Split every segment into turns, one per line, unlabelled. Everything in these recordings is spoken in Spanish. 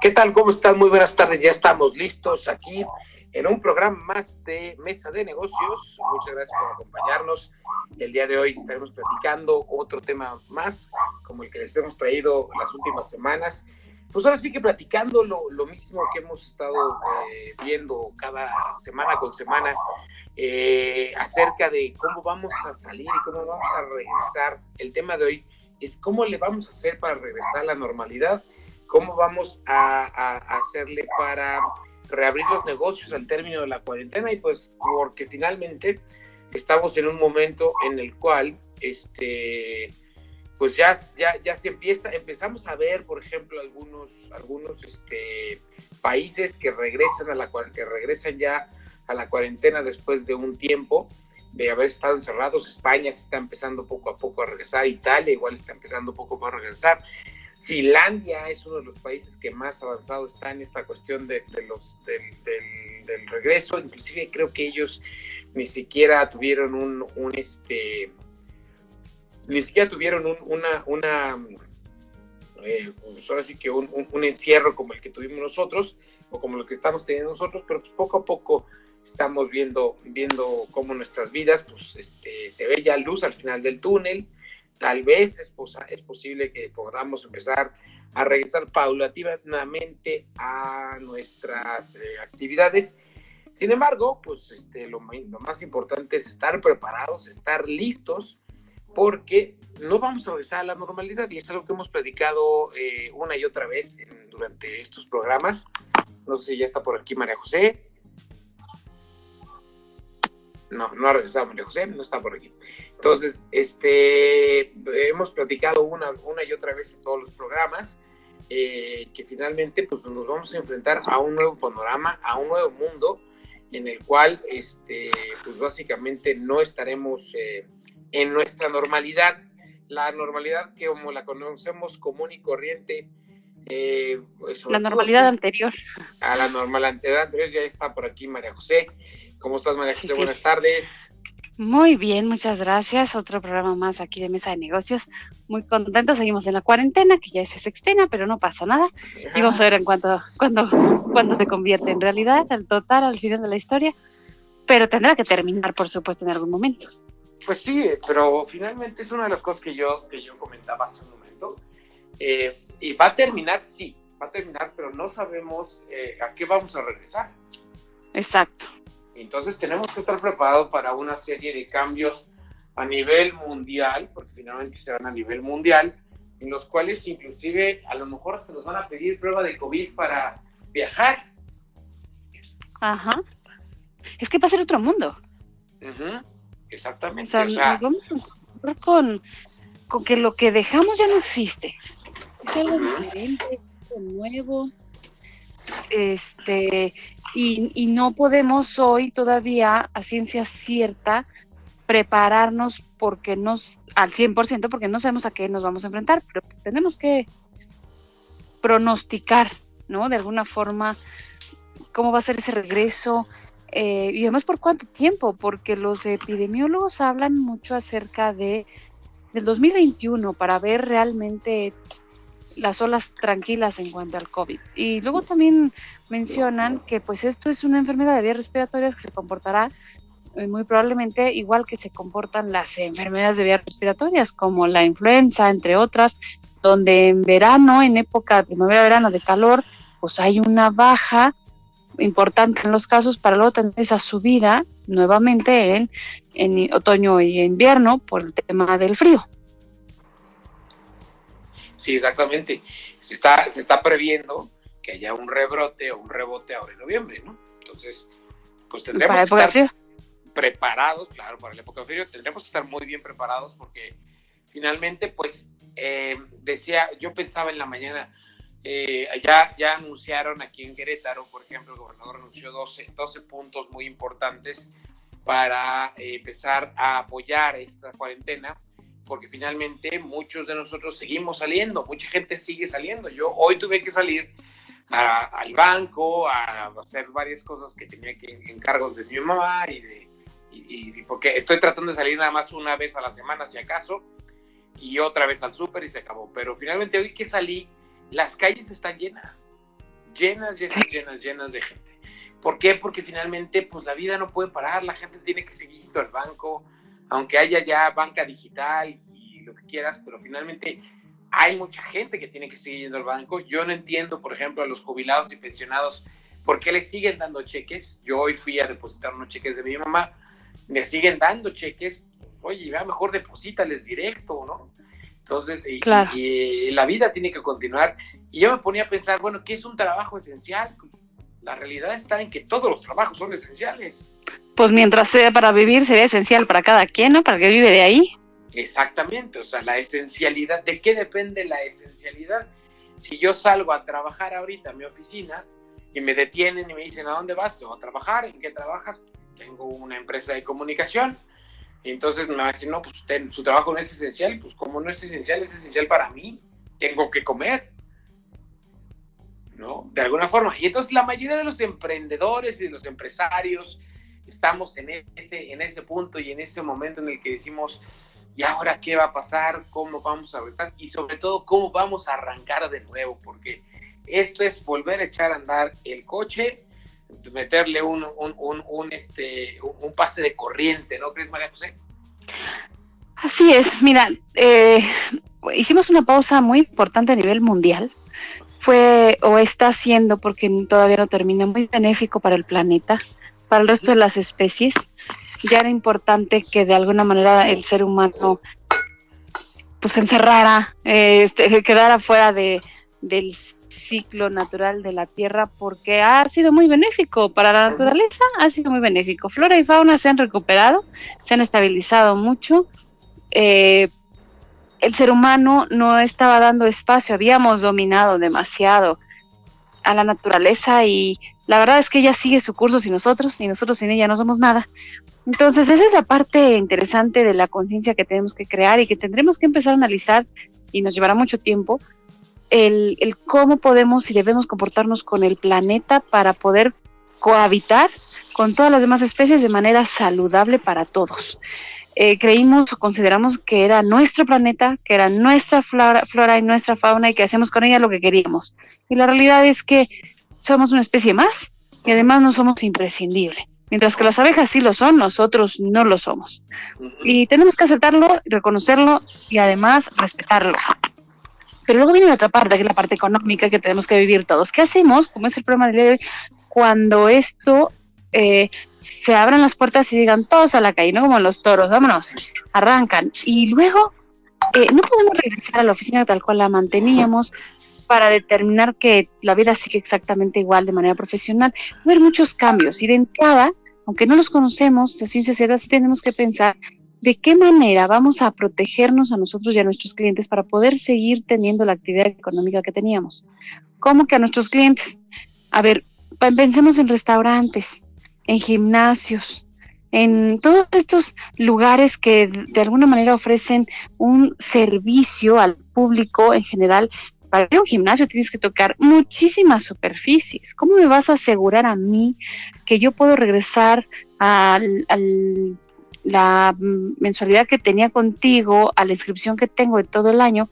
¿Qué tal? ¿Cómo están? Muy buenas tardes. Ya estamos listos aquí en un programa más de Mesa de Negocios. Muchas gracias por acompañarnos. El día de hoy estaremos platicando otro tema más, como el que les hemos traído las últimas semanas. Pues ahora sí que platicando lo, lo mismo que hemos estado eh, viendo cada semana con semana eh, acerca de cómo vamos a salir y cómo vamos a regresar. El tema de hoy es cómo le vamos a hacer para regresar a la normalidad cómo vamos a, hacerle para reabrir los negocios al término de la cuarentena y pues porque finalmente estamos en un momento en el cual este pues ya, ya, ya se empieza, empezamos a ver, por ejemplo, algunos, algunos este, países que regresan a la que regresan ya a la cuarentena después de un tiempo de haber estado encerrados. España está empezando poco a poco a regresar, Italia igual está empezando poco a poco a regresar. Finlandia es uno de los países que más avanzado está en esta cuestión de, los, del, regreso, inclusive creo que ellos ni siquiera tuvieron un, este, ni siquiera tuvieron una, una eh, pues sí que un, encierro como el que tuvimos nosotros, o como lo que estamos teniendo nosotros, pero pues poco a poco estamos viendo, viendo cómo nuestras vidas, pues este, se ve ya luz al final del túnel, tal vez es, es posible que podamos empezar a regresar paulatinamente a nuestras eh, actividades. Sin embargo, pues este, lo, más importante es estar preparados, estar listos, porque no vamos a regresar a la normalidad y es algo que hemos predicado eh, una y otra vez durante estos programas. No sé si ya está por aquí María José. No, no ha regresado María José, no está por aquí. Entonces, este, hemos platicado una, una y otra vez en todos los programas eh, que finalmente pues, nos vamos a enfrentar a un nuevo panorama, a un nuevo mundo en el cual este, pues básicamente no estaremos eh, en nuestra normalidad, la normalidad que como la conocemos común y corriente.
Eh, la normalidad anterior.
A la normalidad anterior ya está por aquí María José. ¿Cómo estás María José? Buenas tardes.
Muy bien, muchas gracias. Otro programa más aquí de Mesa de Negocios. Muy contentos. Seguimos en la cuarentena, que ya se sextena, pero no pasa nada. Y vamos a ver en cuánto, cuándo, cuándo se convierte en realidad, al total, al final de la historia. Pero tendrá que terminar, por supuesto, en algún momento.
Pues sí, pero finalmente es una de las cosas que yo, que yo comentaba hace un momento. Eh, y va a terminar, sí, va a terminar, pero no sabemos eh, a qué vamos a regresar.
Exacto.
Entonces tenemos que estar preparados para una serie de cambios a nivel mundial, porque finalmente se van a nivel mundial, en los cuales inclusive a lo mejor hasta nos van a pedir prueba de COVID para viajar.
Ajá. Es que va a ser otro mundo.
Exactamente. O sea,
vamos a con, con que lo que dejamos ya no existe. Es algo diferente, algo nuevo este, y, no podemos hoy todavía a ciencia cierta prepararnos porque nos, al 100% porque no sabemos a qué nos vamos a enfrentar, pero tenemos que pronosticar, ¿no? De alguna forma, cómo va a ser ese regreso, eh, y además por cuánto tiempo, porque los epidemiólogos hablan mucho acerca de del 2021 para ver realmente las olas tranquilas en cuanto al COVID. Y luego también mencionan que pues esto es una enfermedad de vías respiratorias que se comportará eh, muy probablemente igual que se comportan las enfermedades de vías respiratorias, como la influenza, entre otras, donde en verano, en época de primavera-verano de calor, pues hay una baja importante en los casos para luego tener esa subida nuevamente en, en otoño y invierno por el tema del frío.
Sí, exactamente. Se está, se está previendo que haya un rebrote o un rebote ahora en noviembre, ¿no? Entonces, pues tendremos que estar preparados, claro, para la época de frío, tendremos que estar muy bien preparados porque finalmente, pues, eh, decía, yo pensaba en la mañana, eh, ya, ya anunciaron aquí en Querétaro, por ejemplo, el gobernador anunció 12, 12 puntos muy importantes para eh, empezar a apoyar esta cuarentena, porque finalmente muchos de nosotros seguimos saliendo, mucha gente sigue saliendo. Yo hoy tuve que salir al banco, a hacer varias cosas que tenía que encargos de mi mamá y de y, porque estoy tratando de salir nada más una vez a la semana si acaso y otra vez al súper y se acabó. Pero finalmente hoy que salí las calles están llenas, llenas, llenas, llenas, llenas de gente. ¿Por qué? Porque finalmente, pues la vida no puede parar, la gente tiene que seguir al banco, aunque haya ya banca digital y lo que quieras, pero finalmente hay mucha gente que tiene que seguir yendo al banco. Yo no entiendo, por ejemplo, a los jubilados y pensionados, ¿por qué les siguen dando cheques? Yo hoy fui a depositar unos cheques de mi mamá, me siguen dando cheques, oye, ya mejor deposítales directo, ¿no? Entonces, y, la vida tiene que continuar. Y yo me ponía a pensar, bueno, ¿qué es un trabajo esencial? Pues, la realidad está en que todos los trabajos son esenciales.
Pues mientras sea para vivir, sería esencial para cada quien, ¿no? Para que vive de ahí.
Exactamente, o sea, la esencialidad, ¿de qué depende la esencialidad? Si yo salgo a trabajar ahorita en mi oficina y me detienen y me dicen, ¿a dónde vas? a trabajar, ¿en qué trabajas? Tengo una empresa de comunicación entonces me va a decir, no, pues usted, su trabajo no es esencial, pues como no es esencial, es esencial para mí, tengo que comer, ¿no? De alguna forma. Y entonces la mayoría de los emprendedores y de los empresarios estamos en ese, en ese punto y en ese momento en el que decimos, ¿y ahora qué va a pasar? ¿Cómo vamos a regresar? Y sobre todo, ¿cómo vamos a arrancar de nuevo? Porque esto es volver a echar a andar el coche meterle un, un, un, este, un pase de corriente, ¿no crees, María José?
Así es, mira, eh, hicimos una pausa muy importante a nivel mundial. Fue o está siendo, porque todavía no termina, muy benéfico para el planeta, para el resto de las especies. Ya era importante que de alguna manera el ser humano pues encerrara, eh, este, quedara fuera de, del ciclo natural de la Tierra porque ha sido muy benéfico para la naturaleza, ha sido muy benéfico. Flora y fauna se han recuperado, se han estabilizado mucho. Eh, el ser humano no estaba dando espacio, habíamos dominado demasiado a la naturaleza y la verdad es que ella sigue su curso sin nosotros y nosotros sin ella no somos nada. Entonces esa es la parte interesante de la conciencia que tenemos que crear y que tendremos que empezar a analizar y nos llevará mucho tiempo el, cómo podemos y debemos comportarnos con el planeta para poder cohabitar con todas las demás especies de manera saludable para todos. Eh, creímos o consideramos que era nuestro planeta, que era nuestra flora, flora y nuestra fauna y que hacemos con ella lo que queríamos. Y la realidad es que somos una especie más y además no somos imprescindibles. Mientras que las abejas sí lo son, nosotros no lo somos. Y tenemos que aceptarlo, reconocerlo y además respetarlo. Pero luego viene otra parte, que es la parte económica que tenemos que vivir todos. ¿Qué hacemos? Como es el problema de hoy, cuando esto eh, se abran las puertas y digan todos a la calle, ¿no? Como los toros, vámonos, arrancan. Y luego eh, no podemos regresar a la oficina tal cual la manteníamos para determinar que la vida sigue exactamente igual de manera profesional. Va a haber muchos cambios y de entrada, aunque no los conocemos, se sí tenemos que pensar de qué manera vamos a protegernos a nosotros y a nuestros clientes para poder seguir teniendo la actividad económica que teníamos. ¿Cómo que a nuestros clientes? A ver, pensemos en restaurantes, en gimnasios, en todos estos lugares que de alguna manera ofrecen un servicio al público en general. Para ir a un gimnasio tienes que tocar muchísimas superficies. ¿Cómo me vas a asegurar a mí que yo puedo regresar al la mensualidad que tenía contigo a la inscripción que tengo de todo el año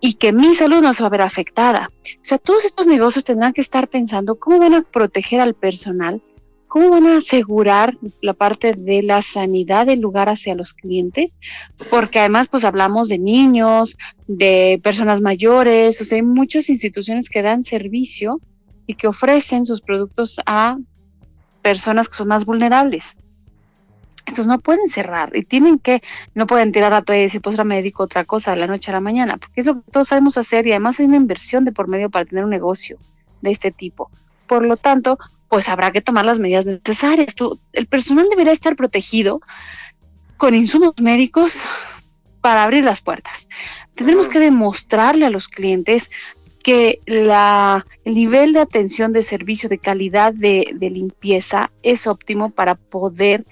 y que mi salud no se va a ver afectada. O sea, todos estos negocios tendrán que estar pensando cómo van a proteger al personal, cómo van a asegurar la parte de la sanidad del lugar hacia los clientes, porque además pues hablamos de niños, de personas mayores, o sea, hay muchas instituciones que dan servicio y que ofrecen sus productos a personas que son más vulnerables estos no pueden cerrar y tienen que, no pueden tirar a toalla y decir, pues ahora me dedico a otra cosa de la noche a la mañana, porque es lo que todos sabemos hacer y además hay una inversión de por medio para tener un negocio de este tipo. Por lo tanto, pues habrá que tomar las medidas necesarias. el personal deberá estar protegido con insumos médicos para abrir las puertas. Tendremos que demostrarle a los clientes que la, el nivel de atención de servicio de calidad de, de limpieza es óptimo para poder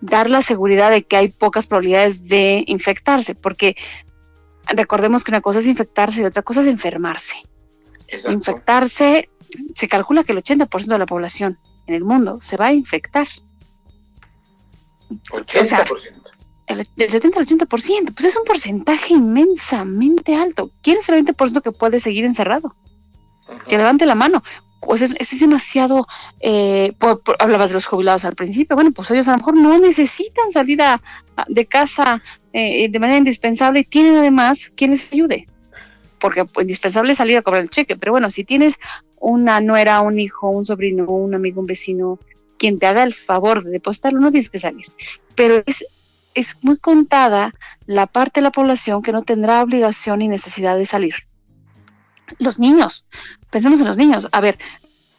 dar la seguridad de que hay pocas probabilidades de infectarse, porque recordemos que una cosa es infectarse y otra cosa es enfermarse.
Exacto.
Infectarse, se calcula que el 80% de la población en el mundo se va a infectar.
80%.
O sea, El, el 70 al 80%, pues es un porcentaje inmensamente alto. ¿Quién es el 20% que puede seguir encerrado? Que levante la mano. Pues es, es demasiado, eh, por- por- hablabas de los jubilados al principio, bueno, pues ellos a lo mejor no necesitan salir a- a- de casa eh, de manera indispensable y tienen además quien les ayude, porque pues, indispensable es salir a cobrar el cheque, pero bueno, si tienes una nuera, un hijo, un sobrino, un amigo, un vecino, quien te haga el favor de depositarlo, no tienes que salir. Pero es, es muy contada la parte de la población que no tendrá obligación ni necesidad de salir. Los niños, pensemos en los niños. A ver,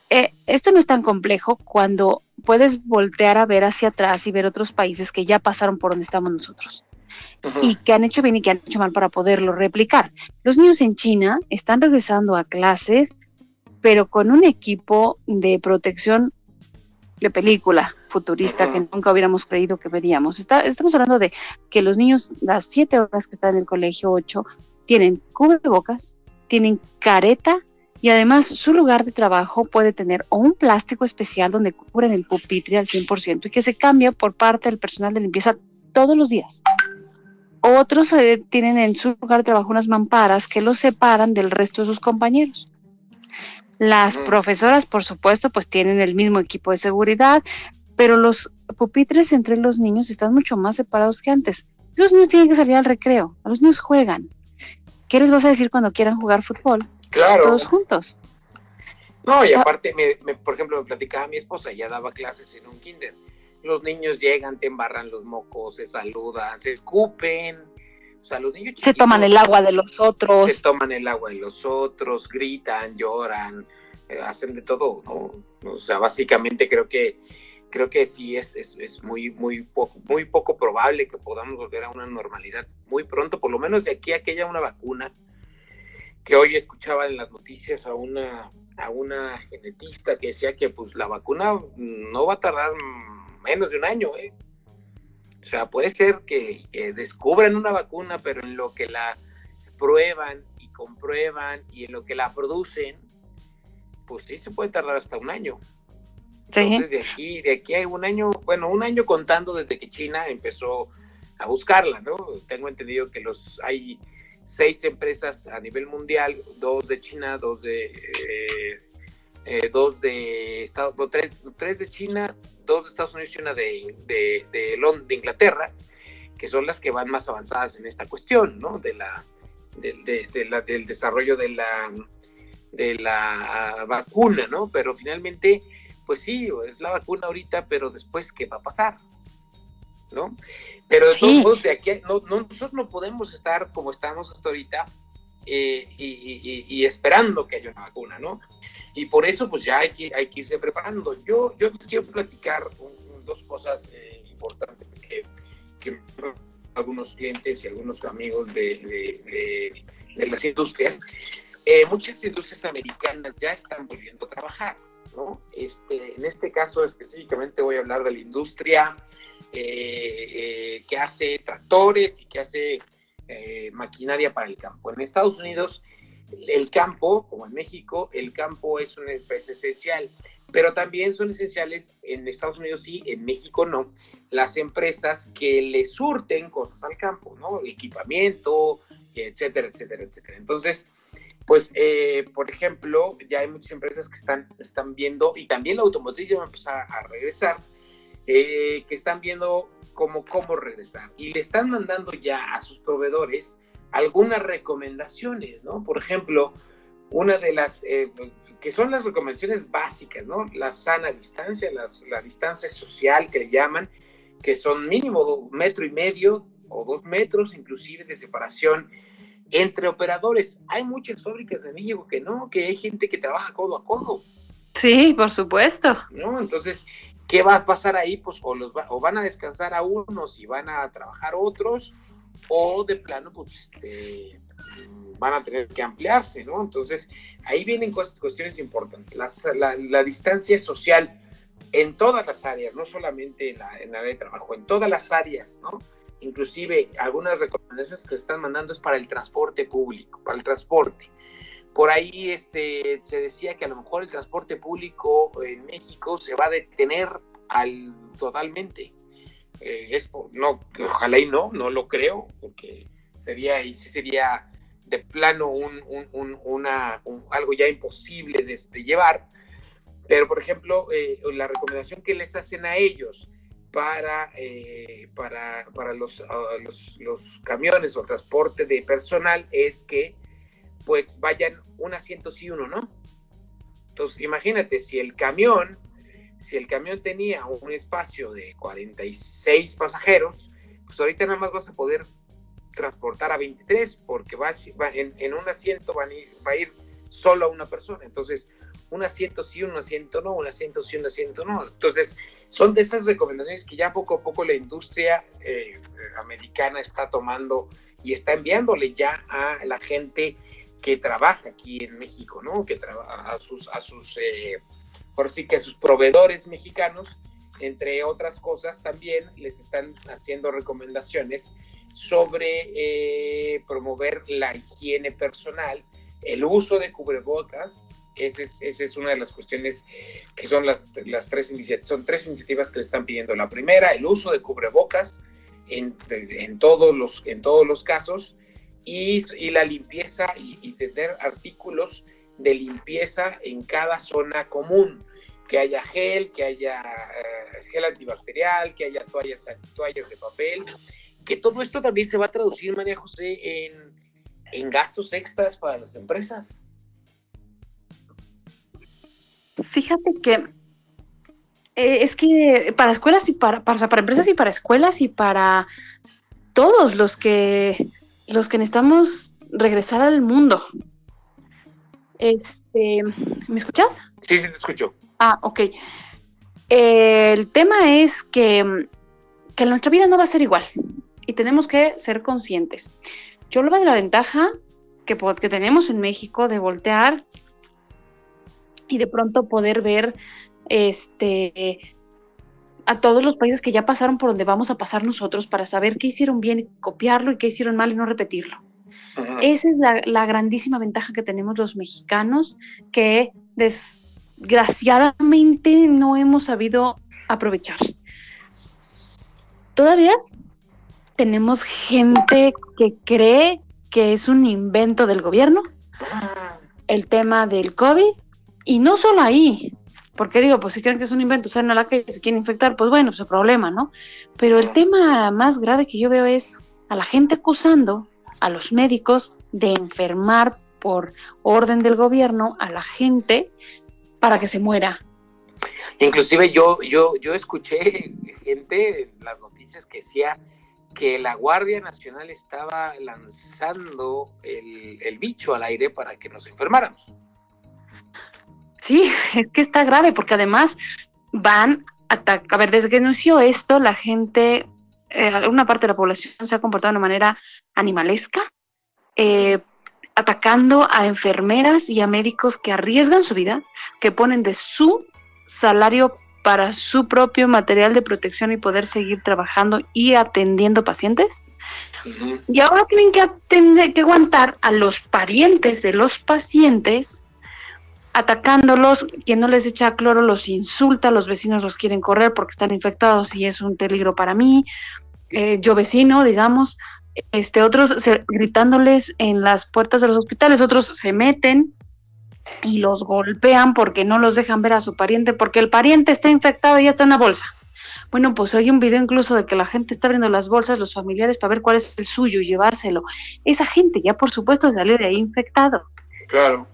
eh, esto no es tan complejo cuando puedes voltear a ver hacia atrás y ver otros países que ya pasaron por donde estamos nosotros Y que han hecho bien y que han hecho mal para poderlo replicar. Los niños en China están regresando a clases, pero con un equipo de protección de película futurista que nunca hubiéramos creído que veríamos. Está- estamos hablando de que los niños, las siete horas que están en el colegio, ocho, tienen cubrebocas, tienen careta y además su lugar de trabajo puede tener o un plástico especial donde cubren el pupitre al 100% y que se cambia por parte del personal de limpieza todos los días. Otros eh, tienen en su lugar de trabajo unas mamparas que los separan del resto de sus compañeros. Las
Ujú.
profesoras, por supuesto, pues tienen el mismo equipo de seguridad, pero los pupitres entre los niños están mucho más separados que antes. Los niños tienen que salir al recreo, los niños juegan. ¿Qué les vas a decir cuando quieran jugar fútbol?
Claro.
Todos juntos.
No, y
Ah.
aparte, me, me- por ejemplo, me platicaba mi esposa, ella daba clases en un kinder. Los niños llegan, te embarran los mocos, se saludan, se escupen. O sea, los niños
Se toman el agua de los otros.
Se toman el agua de los otros, gritan, lloran, eh, hacen de todo, ¿no? O sea, básicamente creo que creo que sí es, es, es muy, muy poco, muy poco probable que podamos volver a una normalidad muy pronto, por lo menos de aquí a que haya una vacuna que hoy escuchaba en las noticias a una, a una genetista que decía que pues la vacuna no va a tardar menos de un año, ¿eh? O sea, puede ser que, que descubran una vacuna, pero en lo que la prueban y comprueban y en lo que la producen, pues sí se puede tardar hasta un año.
Sí.
Entonces de aquí, de aquí hay un año, bueno, un año contando desde que China empezó a buscarla, ¿no? Tengo entendido que los hay seis empresas a nivel mundial, dos de China, dos de eh, eh, dos de Estados, no, tres, tres de China, dos de Estados Unidos y una de, de, de, Lond- de Inglaterra, que son las que van más avanzadas en esta cuestión, ¿no? De la, de, de- de la- del desarrollo de la, de la vacuna, ¿no? Pero finalmente, pues sí, es la vacuna ahorita, pero después, ¿qué va a pasar? ¿No? Pero de
Sí.
todos modos, de aquí, no, no, nosotros no podemos estar como estamos hasta ahorita eh, y, y- y- y esperando que haya una vacuna, ¿no? Y por eso, pues ya hay que, hay que irse preparando. Yo, yo les quiero platicar un- dos cosas eh, importantes que, que algunos clientes y algunos amigos de, de- de- de las industrias. Eh, muchas industrias americanas ya están volviendo a trabajar, ¿no? Este, en este caso específicamente voy a hablar de la industria eh, eh, que hace tractores y que hace eh, maquinaria para el campo. En Estados Unidos, el campo, como en México, el campo es una empresa esencial, pero también son esenciales en Estados Unidos sí, en México no, las empresas que le surten cosas al campo, ¿no? Equipamiento, etcétera, etcétera, etcétera. Entonces, pues, eh, por ejemplo, ya hay muchas empresas que están, están viendo, y también la automotriz ya va a empezar a regresar, eh, que están viendo cómo, cómo regresar. Y le están mandando ya a sus proveedores algunas recomendaciones, ¿no? Por ejemplo, una de las, eh, que son las recomendaciones básicas, ¿no? La sana distancia, las, la distancia social que le llaman, que son mínimo metro y medio o dos metros inclusive de separación entre operadores. Hay muchas fábricas de México que no, que hay gente que trabaja codo a codo.
Sí, por supuesto.
¿no? Entonces, ¿qué va a pasar ahí? Pues o, los va- o van a descansar a unos y van a trabajar otros, o de plano, pues, este, van a tener que ampliarse, ¿no? Entonces, ahí vienen cuestiones importantes. La, distancia social en todas las áreas, no solamente en la, en área de trabajo, en todas las áreas, ¿no? Inclusive algunas recomendaciones que están mandando es para el transporte público, para el transporte. Por ahí este, se decía que a lo mejor el transporte público en México se va a detener al, totalmente. Eh, no, ojalá y no, no lo creo, porque sería, y sí sería de plano un, una, algo ya imposible de, llevar. Pero, por ejemplo, eh, la recomendación que les hacen a ellos para, eh, para, para los, los, los, camiones o transporte de personal es que pues vayan un asiento sí uno no. Entonces, imagínate, si el camión, si el camión tenía un espacio de 46 pasajeros, pues ahorita nada más vas a poder transportar a 23 porque va, en, un asiento va a ir solo una persona. Entonces, un asiento sí, un asiento no, un asiento sí, un asiento no. Entonces, son de esas recomendaciones que ya poco a poco la industria eh, americana está tomando y está enviándole ya a la gente que trabaja aquí en México, ¿no? Que a sus, a sus, eh, por sí que sus proveedores mexicanos, entre otras cosas, también les están haciendo recomendaciones sobre eh, promover la higiene personal, el uso de cubrebocas, esa es, esa es una de las cuestiones que son las, las tres iniciativas, son tres iniciativas que le están pidiendo. La primera, el uso de cubrebocas en, todos, los, en todos los casos y, y la limpieza y, tener artículos de limpieza en cada zona común, que haya gel, que haya eh, gel antibacterial, que haya toallas, toallas de papel, que todo esto también se va a traducir, María José, en, en gastos extras para las empresas.
Fíjate que eh, es que para escuelas y para, para, para empresas y para escuelas y para todos los que los que necesitamos regresar al mundo. Este, ¿me escuchas?
Sí, sí te escucho.
Ah, ok. el tema es que, que nuestra vida no va a ser igual y tenemos que ser conscientes. Yo hablo de la ventaja que, que tenemos en México de voltear y de pronto poder ver este a todos los países que ya pasaron por donde vamos a pasar nosotros para saber qué hicieron bien y copiarlo y qué hicieron mal y no repetirlo. Esa es la, grandísima ventaja que tenemos los mexicanos que desgraciadamente no hemos sabido aprovechar. Todavía tenemos gente que cree que es un invento del gobierno, el tema del COVID y no solo ahí, porque digo, pues si creen que es un invento, salen a la calle y se quieren infectar, pues bueno, pues el problema, ¿no? Pero el tema más grave que yo veo es a la gente acusando a los médicos de enfermar por orden del gobierno a la gente para que se muera.
Inclusive yo, yo, yo escuché gente en las noticias que decía que la Guardia Nacional estaba lanzando el, el bicho al aire para que nos enfermáramos.
Sí, es que está grave porque además van a a ver, desde que inició esto, la gente, eh, una parte de la población se ha comportado de una manera animalesca, eh, atacando a enfermeras y a médicos que arriesgan su vida, que ponen de su salario para su propio material de protección y poder seguir trabajando y atendiendo pacientes. Y ahora tienen que, atender, que aguantar a los parientes de los pacientes atacándolos, quien no les echa cloro los insulta, los vecinos los quieren correr porque están infectados y es un peligro para mí, eh, yo vecino, digamos, este, otros gritándoles en las puertas de los hospitales, otros se meten y los golpean porque no los dejan ver a su pariente, porque el pariente está infectado y ya está en la bolsa. Bueno, pues hay un video incluso de que la gente está abriendo las bolsas, los familiares, para ver cuál es el suyo y llevárselo. Esa gente ya por supuesto salió de ahí infectado.
Claro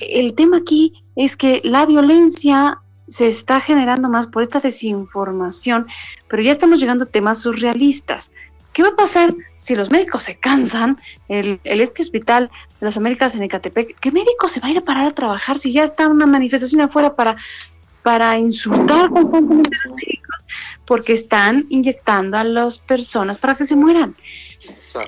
el tema aquí es que la violencia se está generando más por esta desinformación, pero ya estamos llegando a temas surrealistas. ¿Qué va a pasar si los médicos se cansan? El, este hospital de las Américas en Ecatepec, ¿qué médico se va a ir a parar a trabajar si ya está una manifestación afuera para, para insultar constantemente a los médicos? Porque están inyectando a las personas para que se mueran.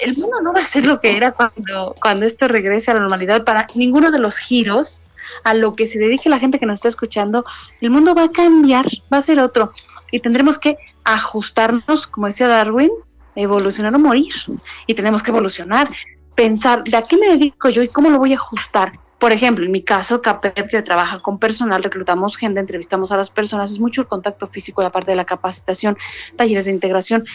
el mundo no va a ser lo que era cuando, cuando esto regrese a la normalidad para ninguno de los giros a lo que se dedique la gente que nos está escuchando, el mundo va a cambiar, va a ser otro y tendremos que ajustarnos, como decía Darwin, evolucionar o morir y tenemos que evolucionar, pensar de a qué me dedico yo y cómo lo voy a ajustar. Por ejemplo, en mi caso, CAPEP, que trabaja con personal, reclutamos gente, entrevistamos a las personas, es mucho el contacto físico, la parte de la capacitación, talleres de integración.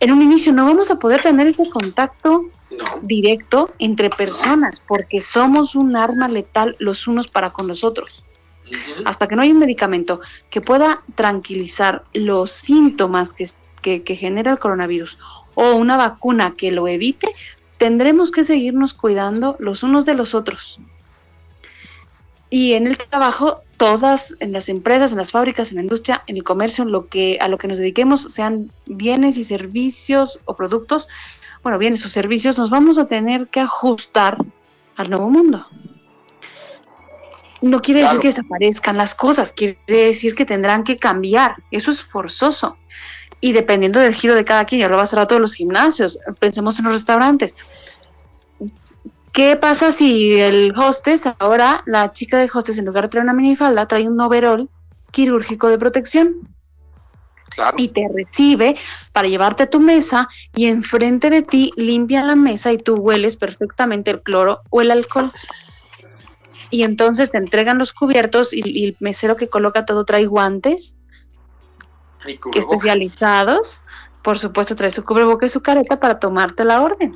En un inicio no vamos a poder tener ese contacto directo entre personas, porque somos un arma letal los unos para con los otros. Hasta que no hay un medicamento que pueda tranquilizar los síntomas que, que genera el coronavirus o una vacuna que lo evite, tendremos que seguirnos cuidando los unos de los otros. Y en el trabajo, todas, en las empresas, en las fábricas, en la industria, en el comercio, en lo que, a lo que nos dediquemos, sean bienes y servicios o productos, bueno, bienes o servicios, nos vamos a tener que ajustar al nuevo mundo. No quiere decir que desaparezcan las cosas, quiere decir que tendrán que cambiar. Eso es forzoso. Y dependiendo del giro de cada quien, ya lo va a hacer a todos los gimnasios, pensemos en los restaurantes. ¿Qué pasa si el hostess, ahora la chica de hostess, en lugar de traer una minifalda, trae un overall quirúrgico de protección? y te recibe para llevarte a tu mesa y enfrente de ti limpian la mesa y tú hueles perfectamente el cloro o el alcohol. Y entonces te entregan los cubiertos y, el mesero que coloca todo trae guantes especializados. Por supuesto, trae su cubreboca y su careta para tomarte la orden.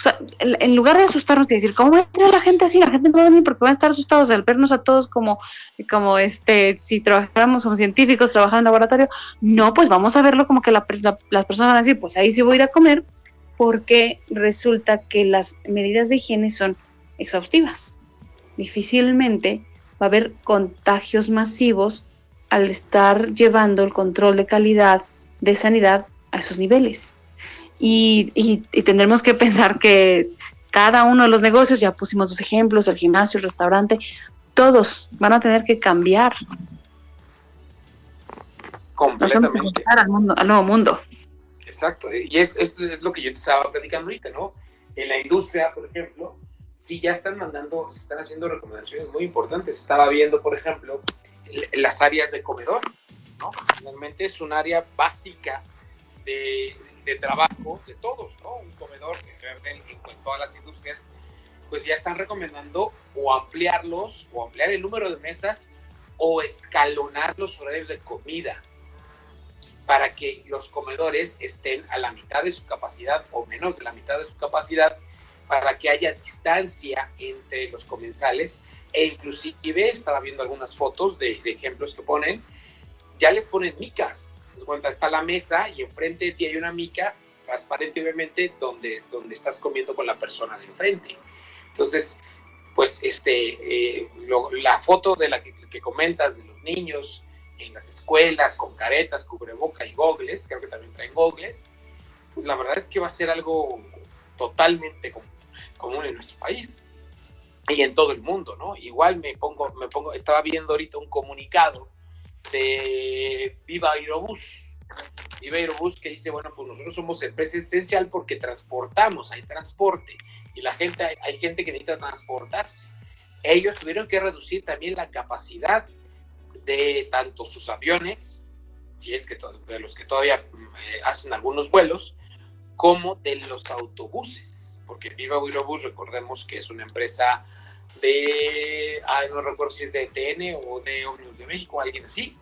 O sea, en lugar de asustarnos y decir, ¿cómo va a entrar la gente así? La gente no va a venir porque van a estar asustados al vernos a todos como, como este, si trabajáramos como científicos, trabajando en laboratorio. No, pues vamos a verlo como que la, las personas van a decir, pues ahí sí voy a ir a comer, porque resulta que las medidas de higiene son exhaustivas. Difícilmente va a haber contagios masivos al estar llevando el control de calidad de sanidad a esos niveles y, tendremos que pensar que cada uno de los negocios, ya pusimos dos ejemplos, el gimnasio, el restaurante, todos van a tener que cambiar.
Completamente.
Al, mundo, al nuevo mundo.
Exacto, y esto es lo que yo te estaba platicando ahorita, ¿no? En la industria, por ejemplo, sí ya están mandando, se están haciendo recomendaciones muy importantes. Estaba viendo, por ejemplo, las áreas de comedor, ¿no? Finalmente es un área básica de, trabajo de todos, ¿no? Un comedor que en, todas las industrias, pues ya están recomendando o ampliarlos, o ampliar el número de mesas, o escalonar los horarios de comida para que los comedores estén a la mitad de su capacidad o menos de la mitad de su capacidad, para que haya distancia entre los comensales e inclusive estaba viendo algunas fotos de, ejemplos que ponen, ya les ponen micas, cuenta, está la mesa y enfrente de ti hay una mica transparente, obviamente, donde, donde estás comiendo con la persona de enfrente. Entonces, pues, este, eh, la foto de la que, comentas de los niños en las escuelas con caretas, cubreboca y gogles, creo que también traen gogles, pues la verdad es que va a ser algo totalmente común en nuestro país y en todo el mundo, ¿no? Igual me pongo, me pongo, estaba viendo ahorita un comunicado de Viva Aerobús. Viva Aerobús que dice, bueno, pues nosotros somos empresa esencial porque transportamos, hay transporte y la gente, hay, gente que necesita transportarse. Ellos tuvieron que reducir también la capacidad de tanto sus aviones, si es que de los que todavía eh, hacen algunos vuelos, como de los autobuses, porque Viva Aerobús, recordemos que es una empresa de, no recuerdo si es de TN o de Ómnibus de México, alguien así,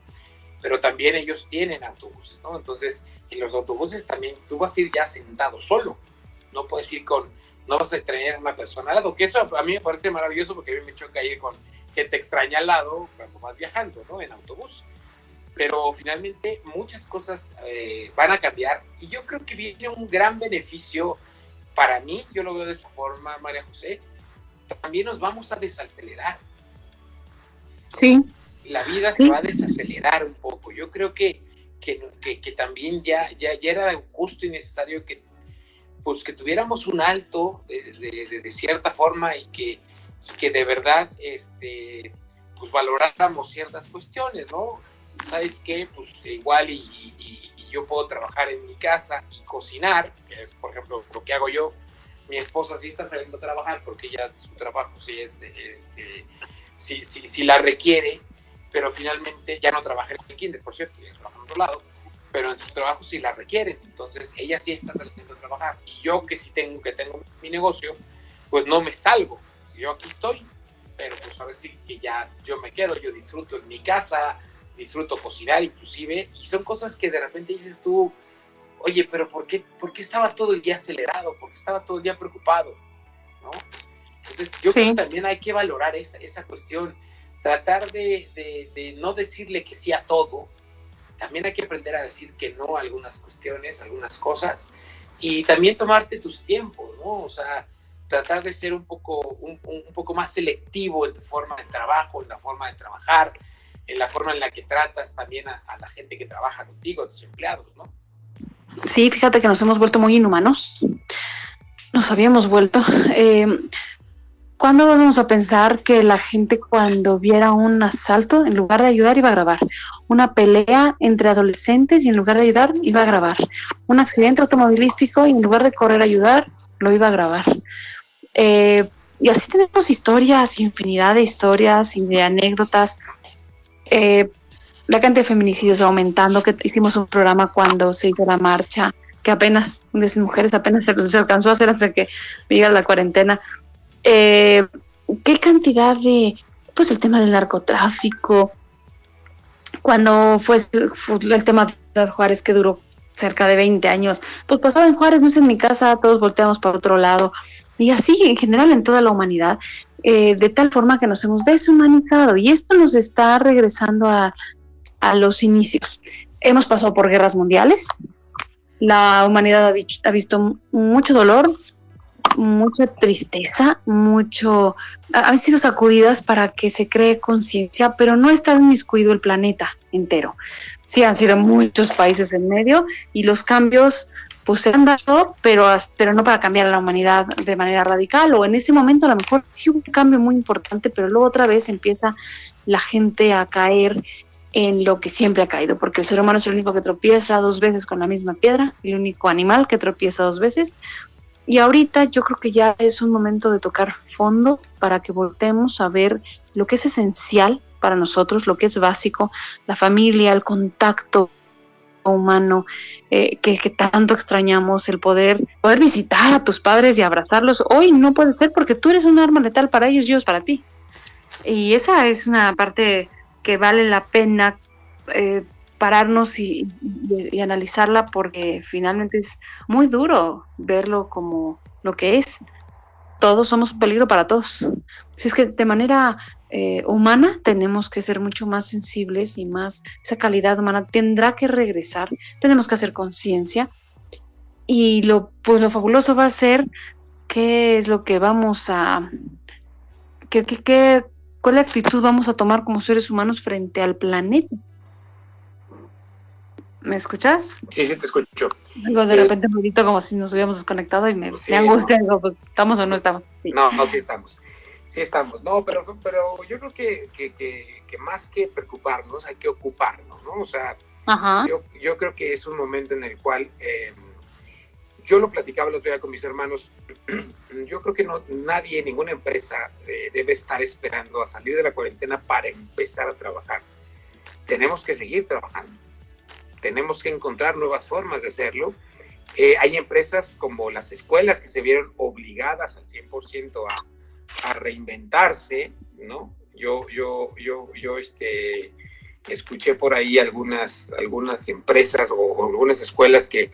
pero también ellos tienen autobuses, ¿no? Entonces, en los autobuses también tú vas a ir ya sentado solo, no puedes ir con, no vas a tener una persona al lado, que eso a mí me parece maravilloso porque a mí me choca ir con gente extraña al lado cuando vas viajando, ¿no? En autobús. Pero finalmente muchas cosas eh, van a cambiar y yo creo que viene un gran beneficio para mí, yo lo veo de esa forma, María José, también nos vamos a desacelerar.
Sí.
La vida se va a desacelerar un poco. Yo creo que, que, también ya, ya, ya, era justo y necesario que, pues, que tuviéramos un alto de, cierta forma y que, que de verdad este, pues, valoráramos ciertas cuestiones, ¿no? ¿Sabes qué? Pues igual y, y yo puedo trabajar en mi casa y cocinar, que es por ejemplo lo que hago yo, mi esposa sí está saliendo a trabajar porque ya su trabajo sí es, este, sí, sí, sí la requiere, pero finalmente ya no trabaja en el kinder, por cierto, ya trabaja en otro lado, pero en su trabajo sí la requieren, entonces ella sí está saliendo a trabajar y yo que sí tengo que tengo mi negocio, pues no me salgo, yo aquí estoy, pero pues ahora sí que ya yo me quedo, yo disfruto en mi casa, disfruto cocinar inclusive, y son cosas que de repente dices tú, oye, pero ¿por qué, por qué estaba todo el día acelerado? ¿Por qué estaba todo el día preocupado? ¿No? Entonces yo creo que también hay que valorar esa, esa cuestión, tratar de, de, de, no decirle que sí a todo, también hay que aprender a decir que no a algunas cuestiones, algunas cosas, y también tomarte tus tiempos, ¿no? O sea, tratar de ser un poco, un, un, poco más selectivo en tu forma de trabajo, en la forma de trabajar, en la forma en la que tratas también a, a la gente que trabaja contigo, a tus empleados, ¿no?
Sí, fíjate que nos hemos vuelto muy inhumanos. Nos habíamos vuelto. Eh, ¿Cuándo vamos a pensar que la gente cuando viera un asalto, en lugar de ayudar, iba a grabar? Una pelea entre adolescentes y en lugar de ayudar, iba a grabar. Un accidente automovilístico y en lugar de correr a ayudar, lo iba a grabar. Eh, y así tenemos historias, infinidad de historias y de anécdotas. Eh, la cantidad de feminicidios aumentando, que hicimos un programa cuando se hizo la marcha, que apenas, de mujeres apenas se, alcanzó a hacer hasta que llegara la cuarentena. Eh, ¿Qué cantidad de, pues el tema del narcotráfico, cuando fue, el tema de Juárez que duró cerca de 20 años, pues pasaba en Juárez, no es en mi casa, todos volteamos para otro lado, y así en general en toda la humanidad, eh, de tal forma que nos hemos deshumanizado, y esto nos está regresando a, a los inicios. Hemos pasado por guerras mundiales, la humanidad ha, visto mucho dolor, mucha tristeza, mucho... Han sido sacudidas para que se cree conciencia, pero no está inmiscuido el planeta entero. Sí han sido muchos países en medio y los cambios pues se han dado, pero, pero no para cambiar a la humanidad de manera radical, o en ese momento a lo mejor sí un cambio muy importante, pero luego otra vez empieza la gente a caer en lo que siempre ha caído, porque el ser humano es el único que tropieza dos veces con la misma piedra, el único animal que tropieza dos veces. Y ahorita yo creo que ya es un momento de tocar fondo para que voltemos a ver lo que es esencial para nosotros, lo que es básico, la familia, el contacto humano, eh, que, tanto extrañamos, el poder, poder visitar a tus padres y abrazarlos. Hoy no puede ser porque tú eres un arma letal para ellos y ellos para ti. Y esa es una parte que vale la pena eh, pararnos y, analizarla porque finalmente es muy duro verlo como lo que es. Todos somos un peligro para todos. Si es que de manera eh, humana tenemos que ser mucho más sensibles y más, esa calidad humana tendrá que regresar, tenemos que hacer conciencia y lo, pues lo fabuloso va a ser qué es lo que vamos a, qué, qué, qué ¿Cuál actitud vamos a tomar como seres humanos frente al planeta? ¿Me escuchas?
Sí, sí, te escucho.
Digo, de eh, repente me grito como si nos hubiéramos desconectado y me, angustia. Digo, pues, ¿estamos o no estamos?
No, no, sí estamos. Sí estamos. No, pero, pero yo creo que, que, que, más que preocuparnos, hay que ocuparnos, ¿no? O sea, Yo, yo creo que es un momento en el cual... Eh, yo lo platicaba el otro día con mis hermanos, yo creo que no, nadie, ninguna empresa eh, debe estar esperando a salir de la cuarentena para empezar a trabajar. Tenemos que seguir trabajando, tenemos que encontrar nuevas formas de hacerlo. Eh, hay empresas como las escuelas que se vieron obligadas al 100% a, a reinventarse, ¿no? Yo, yo, yo, yo, este, escuché por ahí algunas, algunas empresas o algunas escuelas que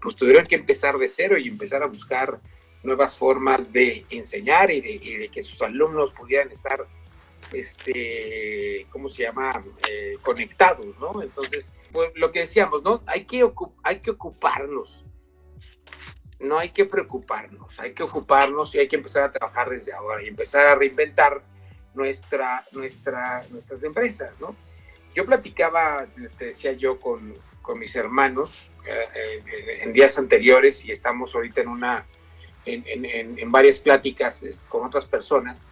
pues tuvieron que empezar de cero y empezar a buscar nuevas formas de enseñar y de, que sus alumnos pudieran estar, este, ¿cómo se llama?, eh, conectados, ¿no? Entonces, pues lo que decíamos, ¿no? Hay que, hay que ocuparnos, no hay que preocuparnos, hay que ocuparnos y hay que empezar a trabajar desde ahora y empezar a reinventar nuestra, nuestra, nuestras empresas, ¿no? Yo platicaba, te decía yo, con, con mis hermanos, en días anteriores y estamos ahorita en una en, en, varias pláticas con otras personas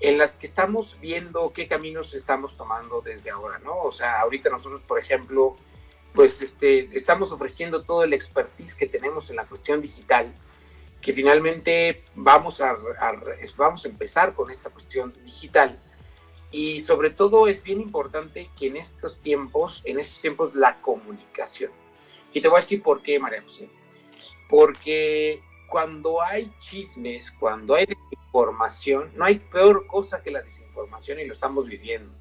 en las que estamos viendo qué caminos estamos tomando desde ahora, ¿no? O sea, ahorita nosotros, por ejemplo, pues este, estamos ofreciendo todo el expertise que tenemos en la cuestión digital, que finalmente vamos a, vamos a empezar con esta cuestión digital. Y sobre todo es bien importante que en estos tiempos, en estos tiempos, la comunicación. Y te voy a decir por qué, María José. Porque cuando hay chismes, cuando hay desinformación, no hay peor cosa que la desinformación y lo estamos viviendo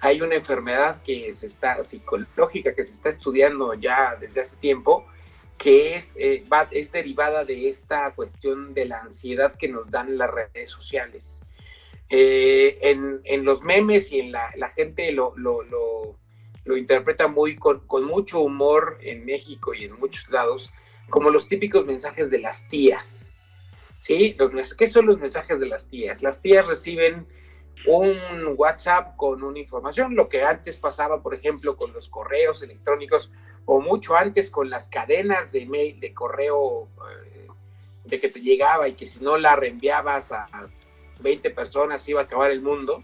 hay una enfermedad que se está psicológica que se está estudiando ya desde hace tiempo que es, eh, es derivada de esta cuestión de la ansiedad que nos dan las redes sociales. Eh, en, los memes y en la, gente lo, lo, interpreta muy con, mucho humor en México y en muchos lados, como los típicos mensajes de las tías. ¿Sí? ¿Qué son los mensajes de las tías? Las tías reciben un WhatsApp con una información, lo que antes pasaba, por ejemplo, con los correos electrónicos o mucho antes con las cadenas de mail, de correo, eh, de que te llegaba y que si no la reenviabas a, 20 personas iba a acabar el mundo.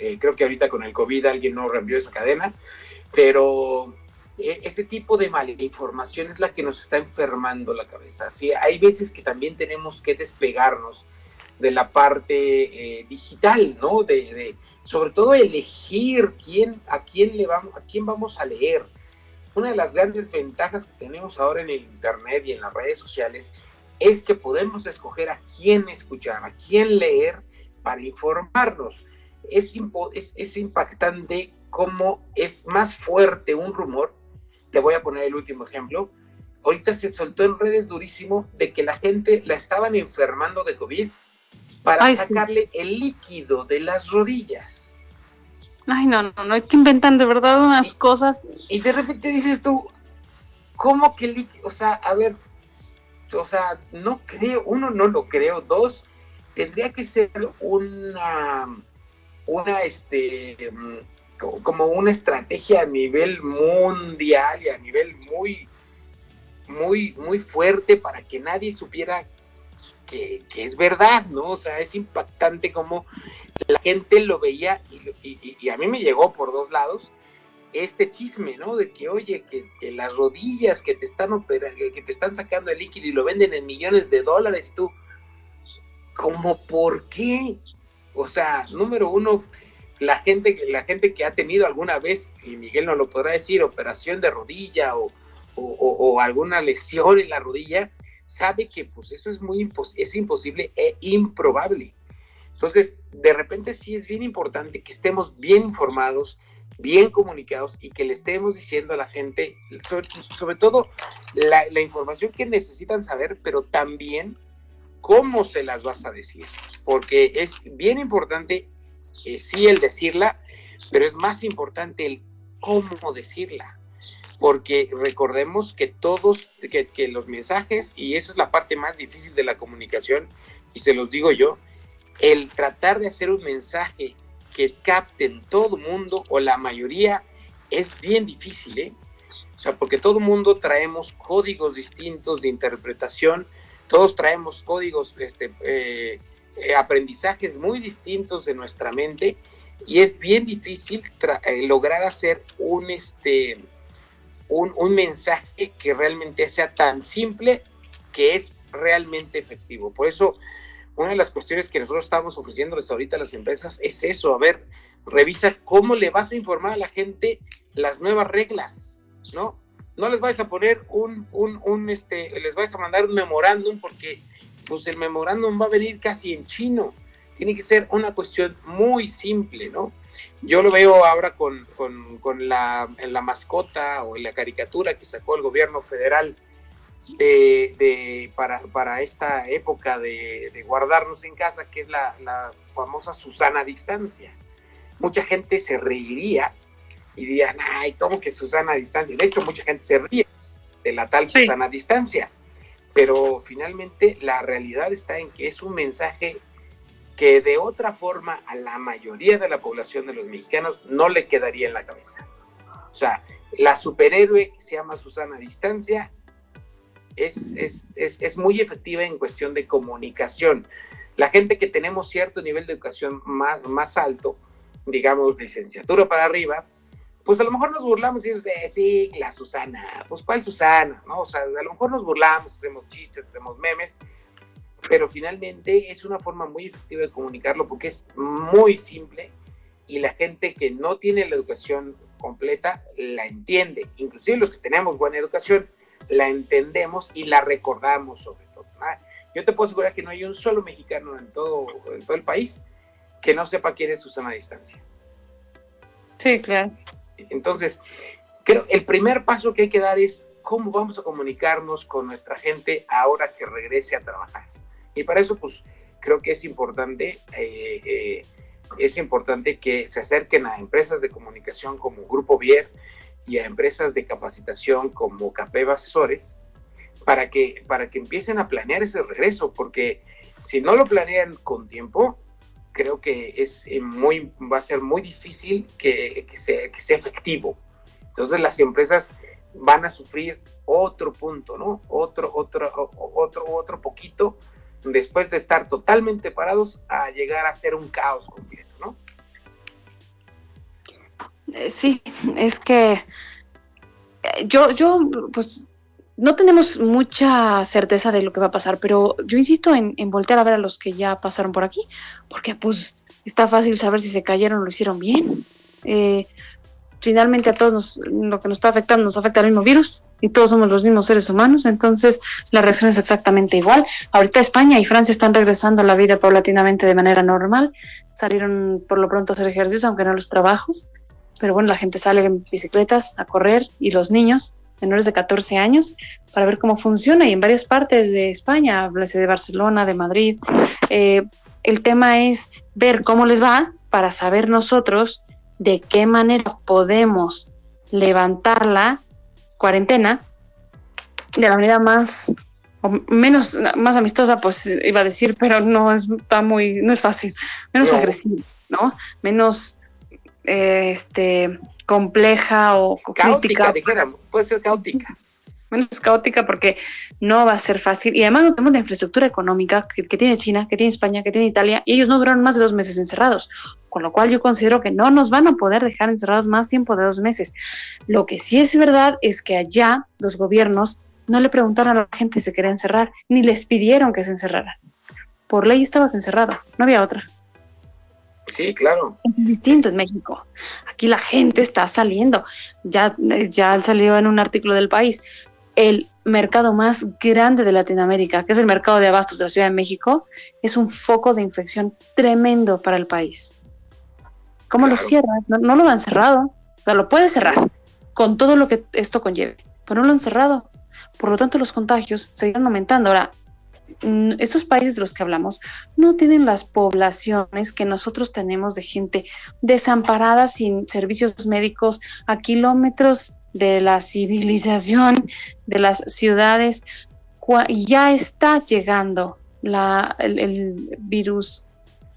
Eh, creo que ahorita con el COVID alguien no reenvió esa cadena, pero eh, ese tipo de malinformación es la que nos está enfermando la cabeza. Sí, hay veces que también tenemos que despegarnos de la parte eh, digital, ¿no? De, sobre todo elegir quién, a quién le vamos, a quién vamos a leer. Una de las grandes ventajas que tenemos ahora en el internet y en las redes sociales es que podemos escoger a quién escuchar, a quién leer para informarnos. Es, es, es impactante cómo es más fuerte un rumor. Te voy a poner el último ejemplo. Ahorita se soltó en redes durísimo de que la gente la estaban enfermando de COVID para sacarle el líquido de las rodillas.
Ay, no, no, no, es que inventan de verdad unas cosas.
Y de repente dices tú, ¿cómo que líquido? O sea, a ver, o sea, no creo, uno, no lo creo, dos, tendría que ser una, una, este, como una estrategia a nivel mundial y a nivel muy, muy, muy fuerte para que nadie supiera que, es verdad, ¿no? O sea, es impactante como la gente lo veía y, a mí me llegó por dos lados este chisme, ¿no? De que, oye, que, las rodillas que te están operando, que te están sacando el líquido y lo venden en millones de dólares, y tú, ¿cómo por qué? O sea, número uno, la gente, la gente que ha tenido alguna vez, y Miguel no lo podrá decir, operación de rodilla o, o alguna lesión en la rodilla, sabe que pues eso es muy es imposible e improbable. Entonces, de repente sí es bien importante que estemos bien informados, bien comunicados y que le estemos diciendo a la gente, sobre, todo la, información que necesitan saber, pero también cómo se las vas a decir, porque es bien importante, eh, sí, el decirla, pero es más importante el cómo decirla porque recordemos que todos, que, los mensajes, y eso es la parte más difícil de la comunicación, y se los digo yo, el tratar de hacer un mensaje que capten todo mundo o la mayoría es bien difícil, ¿eh? O sea, porque todo mundo traemos códigos distintos de interpretación, todos traemos códigos, este, eh, eh, aprendizajes muy distintos de nuestra mente, y es bien difícil eh, lograr hacer un, este, un, mensaje que realmente sea tan simple que es realmente efectivo. Por eso, una de las cuestiones que nosotros estamos ofreciéndoles ahorita a las empresas es eso, a ver, revisa cómo le vas a informar a la gente las nuevas reglas, ¿no? No les vais a poner un, un, este, les vais a mandar un memorándum porque pues el memorándum va a venir casi en chino. Tiene que ser una cuestión muy simple, ¿no? Yo lo veo ahora con, la, la, mascota o en la caricatura que sacó el gobierno federal de, para, esta época de, guardarnos en casa, que es la, famosa Susana Distancia. Mucha gente se reiría y dirían, ay, ¿cómo que Susana Distancia? De hecho, mucha gente se ríe de la tal Susana Distancia, pero finalmente la realidad está en que es un mensaje que de otra forma a la mayoría de la población de los mexicanos no le quedaría en la cabeza. O sea, la superhéroe que se llama Susana Distancia es, es, muy efectiva en cuestión de comunicación. La gente que tenemos cierto nivel de educación más, más alto, digamos licenciatura para arriba, pues a lo mejor nos burlamos y decimos, eh, sí, la Susana, pues ¿cuál Susana? ¿No? O sea, a lo mejor nos burlamos, hacemos chistes, hacemos memes, pero finalmente es una forma muy efectiva de comunicarlo porque es muy simple y la gente que no tiene la educación completa la entiende, inclusive los que tenemos buena educación la entendemos y la recordamos sobre todo. Yo te puedo asegurar que no hay un solo mexicano en todo, en todo el país que no sepa quién es Susana a distancia.
Sí, claro.
Entonces, creo el primer paso que hay que dar es cómo vamos a comunicarnos con nuestra gente ahora que regrese a trabajar. Y para eso, pues, creo que es importante, eh, eh, es importante que se acerquen a empresas de comunicación como Grupo Vier y a empresas de capacitación como CAPEV Asesores para que, para que empiecen a planear ese regreso, porque si no lo planean con tiempo, creo que es eh, muy, va a ser muy difícil que, que, sea, que sea efectivo. Entonces las empresas van a sufrir otro punto, ¿no? Otro, otro, otro, otro poquito después de estar totalmente parados a llegar a ser un caos completo, ¿no?
Eh, sí, es que eh, yo, yo, pues no tenemos mucha certeza de lo que va a pasar, pero yo insisto en, voltear a ver a los que ya pasaron por aquí, porque pues está fácil saber si se cayeron o lo hicieron bien. Eh, finalmente a todos lo que nos está afectando nos afecta el mismo virus y todos somos los mismos seres humanos, entonces la reacción es exactamente igual. Ahorita España y Francia están regresando a la vida paulatinamente de manera normal, salieron por lo pronto a hacer ejercicios, aunque no los trabajos, pero bueno, la gente sale en bicicletas a correr y los niños menores de 14 años para ver cómo funciona. Y en varias partes de España, háblese de Barcelona, de Madrid, eh, el tema es ver cómo les va para saber nosotros de qué manera podemos levantar la cuarentena de la manera más o menos más amistosa, pues iba a decir, pero no es está muy, no es fácil, menos agresiva, ¿no? Menos eh, este compleja o
caótica, puede ser caótica
menos caótica porque no va a ser fácil. Y además no tenemos la infraestructura económica que, tiene China, que tiene España, que tiene Italia, y ellos no duraron más de dos meses encerrados. Con lo cual yo considero que no nos van a poder dejar encerrados más tiempo de dos meses. Lo que sí es verdad es que allá los gobiernos no le preguntaron a la gente si se quería encerrar, ni les pidieron que se encerraran. Por ley estabas encerrado, no había otra.
Sí, claro.
Es distinto en México. Aquí la gente está saliendo. Ya, ya salió en un artículo del país el mercado más grande de Latinoamérica, que es el mercado de abastos de la Ciudad de México, es un foco de infección tremendo para el país. ¿Cómo lo cierras? No, lo han cerrado. O sea, lo puede cerrar con todo lo que esto conlleve, pero no lo han cerrado. Por lo tanto, los contagios seguirán aumentando. Ahora, estos países de los que hablamos no tienen las poblaciones que nosotros tenemos de gente desamparada sin servicios médicos a kilómetros de la civilización, de las ciudades, ya está llegando el, virus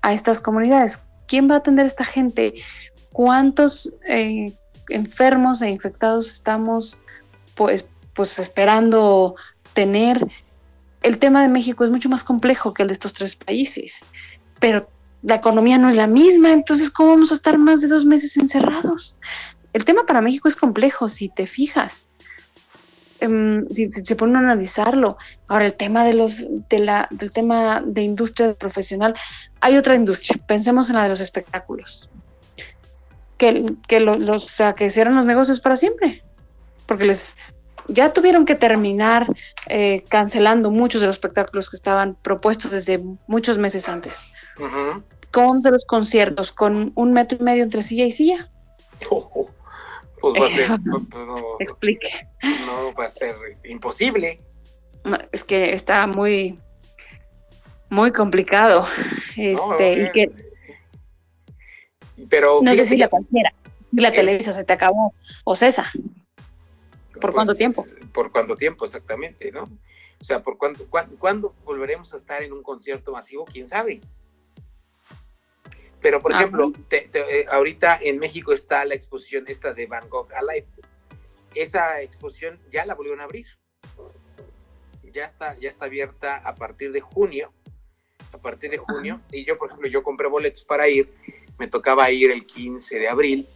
a estas comunidades. ¿Quién va a atender a esta gente? ¿Cuántos eh, enfermos e infectados estamos pues, pues esperando tener? El tema de México es mucho más complejo que el de estos tres países, pero la economía no es la misma, entonces ¿cómo vamos a estar más de dos meses encerrados? El tema para México es complejo, si te fijas. Em, si, se pone a analizarlo. Ahora, el tema de los, la, del tema de industria profesional, hay otra industria. Pensemos en la de los espectáculos. Que, que los, o sea, que cierran los negocios para siempre. Porque les ya tuvieron que terminar eh, cancelando muchos de los espectáculos que estaban propuestos desde muchos meses antes. ¿Cómo vamos a los conciertos? ¿Con un metro y medio entre silla y silla?
pues va a ser.
Explique.
No va a ser imposible.
es que está muy, muy complicado. Este, y que.
Pero.
No sé si la cualquiera. La Televisa se te acabó. O Cesa. ¿Por cuánto pues, tiempo?
Por cuánto tiempo, exactamente, ¿no? O sea, ¿por cuánto, cuándo, cuándo volveremos a estar en un concierto masivo? ¿Quién sabe? Pero, por ejemplo, eh, ahorita en México está la exposición esta de Van Gogh Alive. Esa exposición ya la volvieron a abrir. Ya está, ya está abierta a partir de junio. A partir de junio. Y yo, por ejemplo, yo compré boletos para ir. Me tocaba ir el 15 de abril.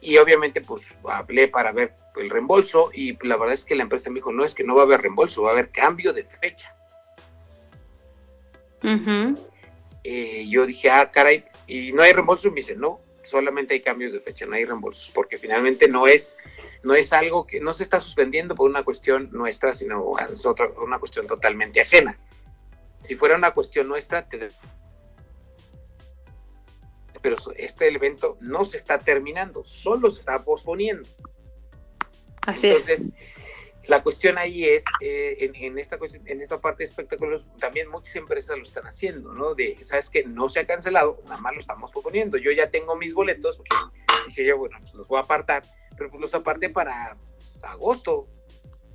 y obviamente pues hablé para ver el reembolso y la verdad es que la empresa me dijo, no es que no va a haber reembolso, va a haber cambio de fecha. Eh, yo dije, ah, caray, y no hay reembolso, y me dice, no, solamente hay cambios de fecha, no hay reembolsos, porque finalmente no es, no es algo que no se está suspendiendo por una cuestión nuestra, sino es otra, una cuestión totalmente ajena. Si fuera una cuestión nuestra, pero este evento no se está terminando, solo se está posponiendo.
Así Entonces,
la cuestión ahí es, eh, en, esta en esta parte de espectáculos, también muchas empresas lo están haciendo, ¿no? De, ¿sabes que No se ha cancelado, nada más lo estamos proponiendo. Yo ya tengo mis boletos, dije yo, bueno, pues los voy a apartar, pero pues los aparté para agosto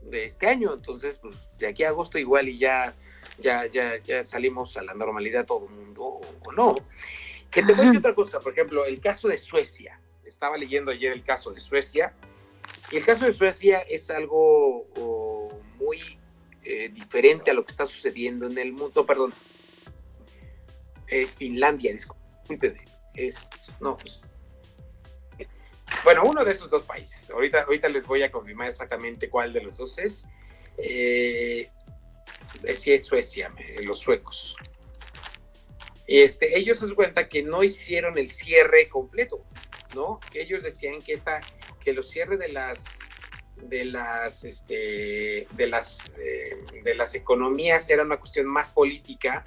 de este año, entonces, pues de aquí a agosto igual y ya, ya, ya, ya salimos a la normalidad todo el mundo, o, no. Que te voy a decir otra cosa, por ejemplo, el caso de Suecia. Estaba leyendo ayer el caso de Suecia el caso de Suecia es algo muy eh, diferente a lo que está sucediendo en el mundo, perdón, es Finlandia, disculpe, es, no, bueno, uno de esos dos países, ahorita, ahorita les voy a confirmar exactamente cuál de los dos es, eh, es Suecia, los suecos. Este, ellos se cuenta que no hicieron el cierre completo, ¿no? Que ellos decían que esta que los cierres de las de las este, de las eh, de las economías era una cuestión más política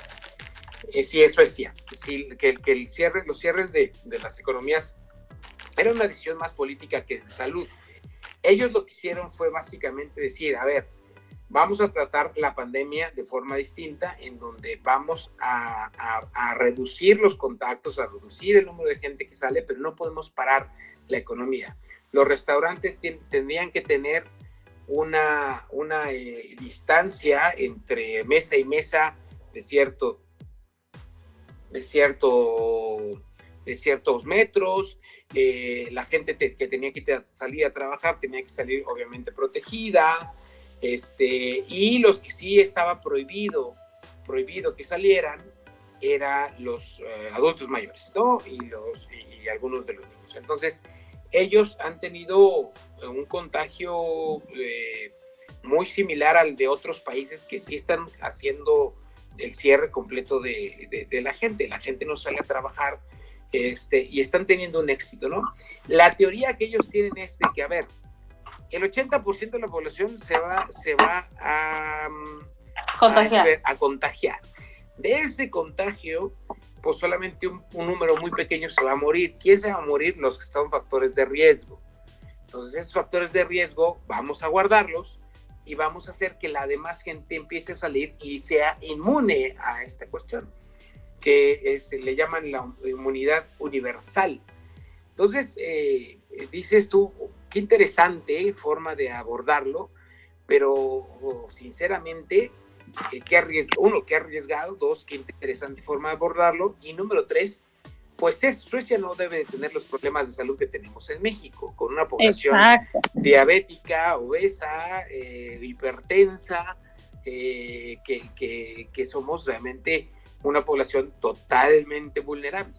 eh, sí eso es cierto. Sí, que, el cierre los cierres de, de, las economías era una decisión más política que de salud. Ellos lo que hicieron fue básicamente decir a ver vamos a tratar la pandemia de forma distinta en donde vamos a, a, a reducir los contactos a reducir el número de gente que sale pero no podemos parar la economía los restaurantes tendrían que tener una, una eh, distancia entre mesa y mesa de cierto de cierto de ciertos metros eh, la gente que tenía que salir a trabajar tenía que salir obviamente protegida este y los que sí estaba prohibido prohibido que salieran eran los eh, adultos mayores no y los y algunos de los niños. Entonces ellos han tenido eh, un contagio eh, muy similar al de otros países que sí están haciendo el cierre completo de, la gente. La gente no sale a trabajar este, y están teniendo un éxito, ¿no? La teoría que ellos tienen es de que, a ver, el 80% de la población se va, se va a,
contagiar.
a contagiar. De ese contagio, pues solamente un, número muy pequeño se va a morir. ¿Quién se va a morir? Los que están factores de riesgo. Entonces, esos factores de riesgo vamos a guardarlos y vamos a hacer que la demás gente empiece a salir y sea inmune a esta cuestión, que se le llaman la inmunidad universal. Entonces, eh, dices tú, qué interesante forma de abordarlo, pero oh, sinceramente qué arriesgado, uno, qué arriesgado, dos, qué interesante forma de abordarlo, y número tres, pues es, Suecia no debe de tener los problemas de salud que tenemos en México, con una población diabética, obesa, eh, hipertensa, eh, que, que, somos realmente una población totalmente vulnerable.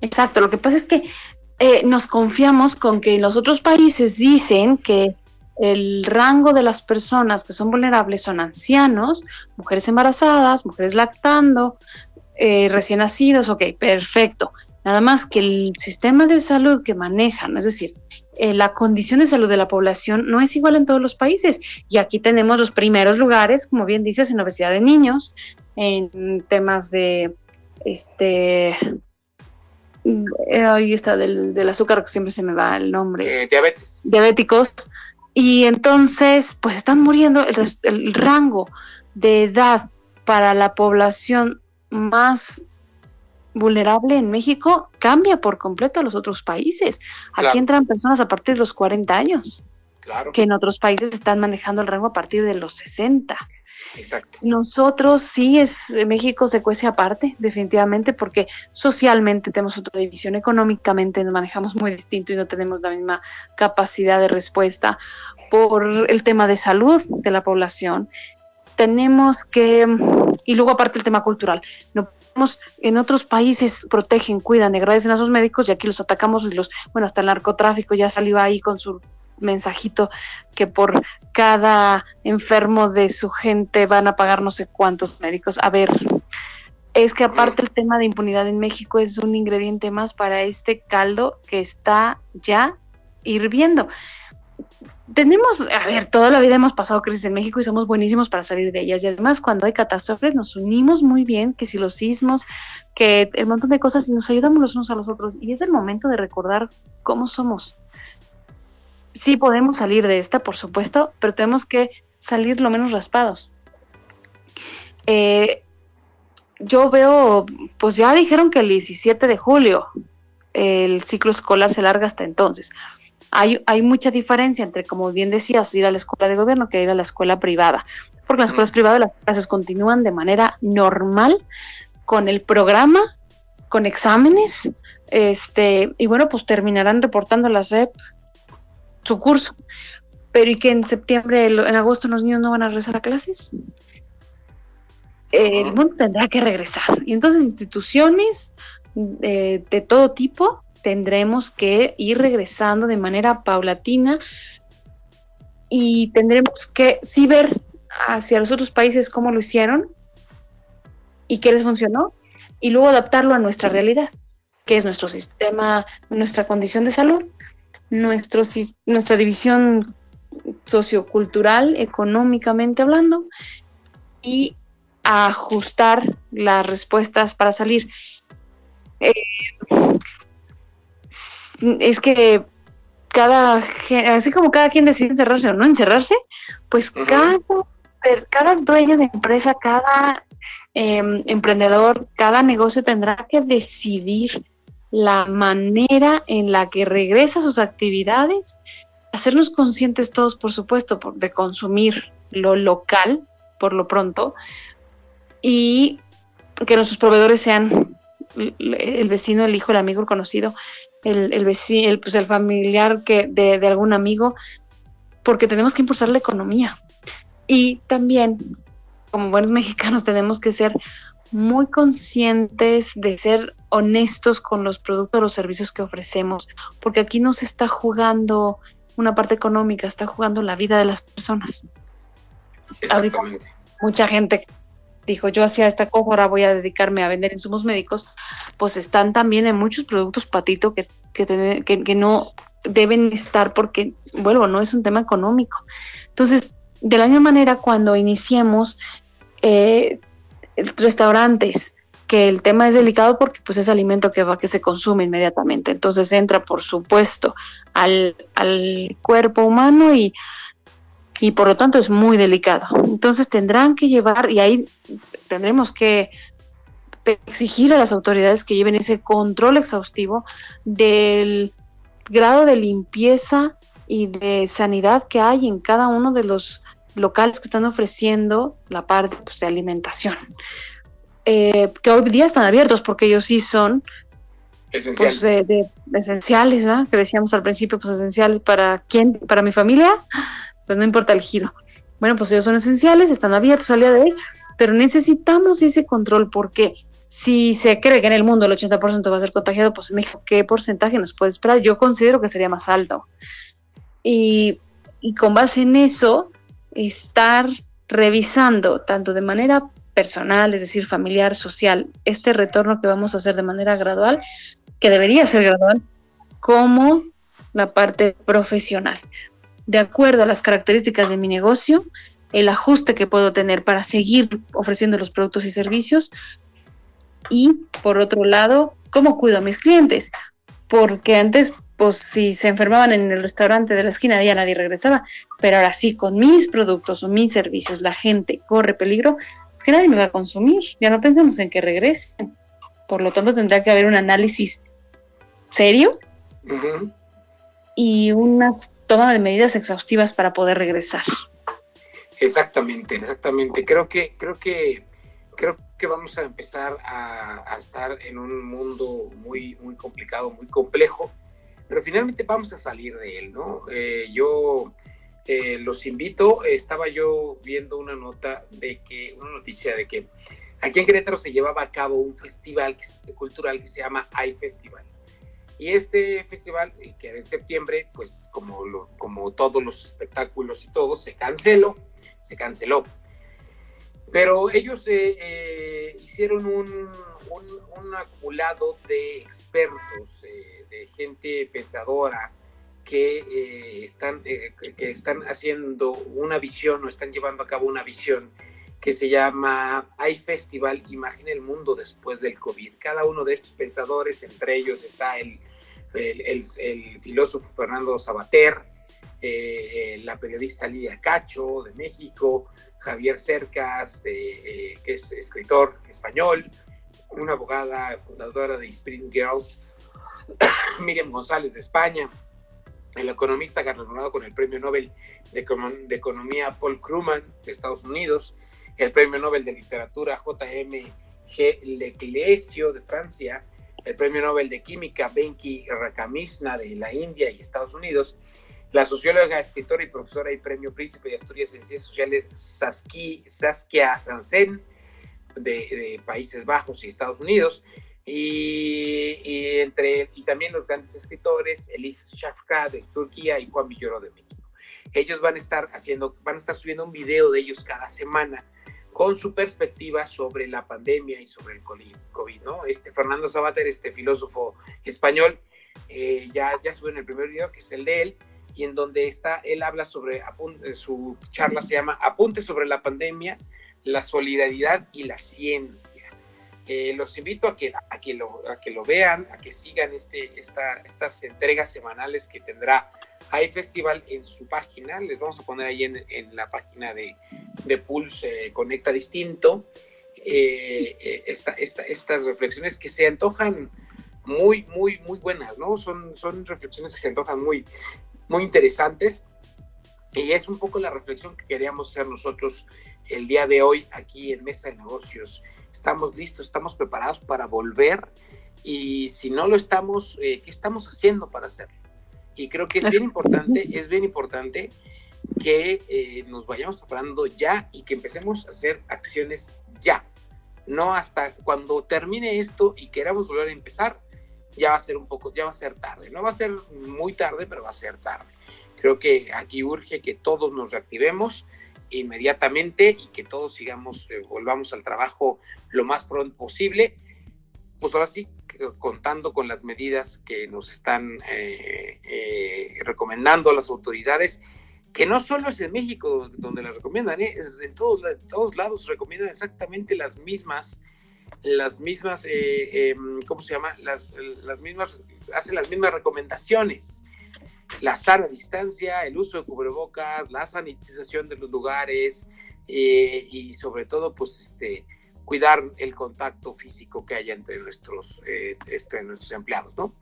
Exacto, lo que pasa es que eh, nos confiamos con que los otros países dicen que el rango de las personas que son vulnerables son ancianos, mujeres embarazadas, mujeres lactando, eh, recién nacidos, ok, perfecto. Nada más que el sistema de salud que manejan, es decir, eh, la condición de salud de la población no es igual en todos los países. Y aquí tenemos los primeros lugares, como bien dices, en obesidad de niños, en temas de, este, eh, ahí está, del, azúcar, que siempre se me va el nombre.
diabetes.
Diabéticos y entonces, pues están muriendo, el, rango de edad para la población más vulnerable en México cambia por completo a los otros países. Aquí entran personas a partir de los 40 años,
claro.
que en otros países están manejando el rango a partir de los 60.
Exacto.
Nosotros sí es México se cuece aparte, definitivamente, porque socialmente tenemos otra división, económicamente nos manejamos muy distinto y no tenemos la misma capacidad de respuesta por el tema de salud de la población. Tenemos que, y luego aparte el tema cultural, no en otros países protegen, cuidan, agradecen a sus médicos y aquí los atacamos y los, bueno, hasta el narcotráfico ya salió ahí con su mensajito que por cada enfermo de su gente van a pagar no sé cuántos médicos. A ver, es que aparte el tema de impunidad en México es un ingrediente más para este caldo que está ya hirviendo tenemos, a ver, toda la vida hemos pasado crisis en México y somos buenísimos para salir de ellas. Y además, cuando hay catástrofes, nos unimos muy bien, que si los sismos, que el montón de cosas, y nos ayudamos los unos a los otros. Y es el momento de recordar cómo somos. Sí podemos salir de esta, por supuesto, pero tenemos que salir lo menos raspados. Eh, yo veo, pues ya dijeron que el 17 de julio el ciclo escolar se larga hasta entonces hay, hay mucha diferencia entre, como bien decías, ir a la escuela de gobierno que ir a la escuela privada, porque en las escuelas privadas las clases continúan de manera normal con el programa, con exámenes, este, y bueno, pues terminarán reportando a la SEP su curso. Pero ¿y que en septiembre, en agosto los niños no van a regresar a clases? el mundo tendrá que regresar. Y entonces instituciones eh, de todo tipo tendremos que ir regresando de manera paulatina y tendremos que sí ver hacia los otros países cómo lo hicieron y qué les funcionó y luego adaptarlo a nuestra realidad, que es nuestro sistema, nuestra condición de salud, nuestro, nuestra división sociocultural, económicamente hablando, y ajustar las respuestas para salir. Eh, es que cada, así como cada quien decide encerrarse o no encerrarse, pues cada, cada dueño de empresa, cada em, emprendedor, cada negocio tendrá que decidir la manera en la que regresa a sus actividades, hacernos conscientes todos, por supuesto, de consumir lo local, por lo pronto, y que nuestros proveedores sean el vecino, el hijo, el amigo, el conocido, el, el vecino, el, pues el familiar que de, de algún amigo, porque tenemos que impulsar la economía. Y también, como buenos mexicanos, tenemos que ser muy conscientes de ser honestos con los productos, los servicios que ofrecemos, porque aquí no se está jugando una parte económica, está jugando la vida de las personas. Ahorita mucha gente dijo, yo hacía esta cosa, ahora voy a dedicarme a vender insumos médicos, pues están también en muchos productos patito que, que, que, no deben estar porque, bueno, no es un tema económico. Entonces, de la misma manera, cuando iniciemos eh, restaurantes, que el tema es delicado porque pues es alimento que va que se consume inmediatamente. Entonces entra, por supuesto, al, al cuerpo humano y y por lo tanto es muy delicado. Entonces tendrán que llevar, y ahí tendremos que exigir a las autoridades que lleven ese control exhaustivo del grado de limpieza y de sanidad que hay en cada uno de los locales que están ofreciendo la parte pues, de alimentación. Eh, que hoy día están abiertos porque ellos sí son
pues, esenciales,
de, esenciales que decíamos al principio, pues esenciales para quién, para mi familia, pues no importa el giro. Bueno, pues ellos son esenciales, están abiertos al día de hoy, pero necesitamos ese control porque si se cree que en el mundo el 80% va a ser contagiado, pues en México, ¿qué porcentaje nos puede esperar? Yo considero que sería más alto. Y, y con base en eso, estar revisando tanto de manera personal, es decir, familiar, social, este retorno que vamos a hacer de manera gradual, que debería ser gradual, como la parte profesional. De acuerdo a las características de mi negocio, el ajuste que puedo tener para seguir ofreciendo los productos y servicios y por otro lado, cómo cuido a mis clientes, porque antes pues si se enfermaban en el restaurante de la esquina ya nadie regresaba, pero ahora sí con mis productos o mis servicios la gente corre peligro, es que nadie me va a consumir, ya no pensemos en que regresen. Por lo tanto tendrá que haber un análisis serio y unas toma de medidas exhaustivas para poder regresar.
Exactamente, exactamente. Creo que, creo que, creo que vamos a empezar a, estar en un mundo muy, muy complicado, muy complejo, pero finalmente vamos a salir de él, ¿no? Eh, yo eh, los invito, estaba yo viendo una nota de que, una noticia de que Aquí en Querétaro se llevaba a cabo un festival cultural que se llama iFestival. Y este festival, eh, que era en septiembre, pues como, como todos los espectáculos y todo, se canceló, se canceló. Pero ellos hicieron un, un, acumulado de expertos, de gente pensadora, que, están, que están haciendo una visión o están llevando a cabo una visión que se llama iFestival, Imagina el Mundo después del COVID. Cada uno de estos pensadores, entre ellos está el el, filósofo Fernando Sabater, eh, la periodista Lidia Cacho de México, Javier Cercas, eh, que es escritor español, una abogada fundadora de Spring Girls, Miriam González de España, el economista galardonado con el Premio Nobel de, de, Economía Paul Krugman de Estados Unidos, el Premio Nobel de Literatura J.M. G. Leclesio de Francia, el Premio Nobel de Química Benki Rakamishna de la India y Estados Unidos, la socióloga, escritora y profesora y Premio Príncipe de Asturias en Ciencias Sociales Saskia Sansen de, Países Bajos y Estados Unidos, y, entre, y también los grandes escritores Elif Shafka de Turquía y Juan Villoro de México. Ellos van a estar haciendo, van a estar subiendo un video de ellos cada semana con su perspectiva sobre la pandemia y sobre el COVID, ¿no? Este Fernando Sabater, este filósofo español, eh, ya, ya subió en el primer video, que es el de él, y en donde está, él habla sobre, eh, su charla se llama Apunte sobre la pandemia, la solidaridad y la ciencia. Eh, los invito a que, a, que lo, a que lo vean, a que sigan este, esta, estas entregas semanales que tendrá hay festival en su página, les vamos a poner ahí en, en la página de, de Pulse Conecta Distinto, eh, eh, esta, estas reflexiones que se antojan muy, muy, muy buenas, ¿no? Son, son reflexiones que se antojan muy, muy interesantes y es un poco la reflexión que queríamos hacer nosotros el día de hoy aquí en Mesa de Negocios. Estamos listos, estamos preparados para volver y si no lo estamos, eh, ¿qué estamos haciendo para hacerlo? Y creo que es bien importante, es bien importante que eh, nos vayamos preparando ya y que empecemos a hacer acciones ya. No hasta cuando termine esto y queramos volver a empezar, ya va a ser un poco, ya va a ser tarde. No va a ser muy tarde, pero va a ser tarde. Creo que aquí urge que todos nos reactivemos inmediatamente y que todos sigamos, eh, volvamos al trabajo lo más pronto posible. Pues ahora sí, contando con las medidas que nos están eh, eh, recomendando las autoridades, que no solo es en México donde las recomiendan, ¿eh? en todos, todos lados recomiendan exactamente las mismas, las mismas, em, ¿cómo se llama? Las, las mismas, hacen las mismas recomendaciones. La sana distancia, el uso de cubrebocas, la sanitización de los lugares y sobre todo, pues, este, cuidar el contacto físico que haya entre nuestros, eh, este, nuestros empleados, ¿no?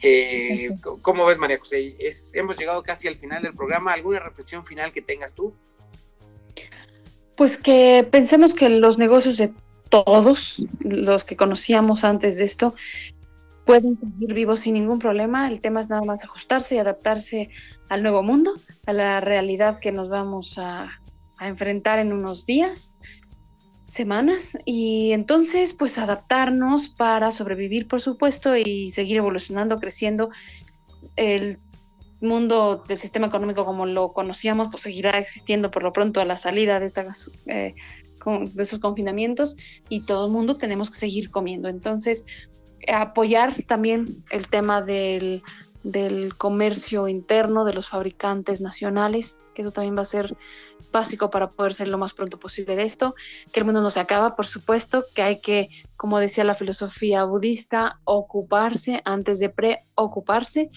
Eh, ¿Cómo ves, María José? Es, hemos llegado casi al final del programa. ¿Alguna reflexión final que tengas tú?
Pues que pensemos que los negocios de todos los que conocíamos antes de esto pueden seguir vivos sin ningún problema. El tema es nada más ajustarse y adaptarse al nuevo mundo, a la realidad que nos vamos a, enfrentar en unos días semanas y entonces pues adaptarnos para sobrevivir por supuesto y seguir evolucionando, creciendo. El mundo del sistema económico como lo conocíamos pues seguirá existiendo por lo pronto a la salida de, estas, eh, de estos confinamientos y todo el mundo tenemos que seguir comiendo. Entonces apoyar también el tema del del comercio interno de los fabricantes nacionales, que eso también va a ser básico para poder ser lo más pronto posible de esto, que el mundo no se acaba, por supuesto, que hay que, como decía la filosofía budista, ocuparse antes de preocuparse,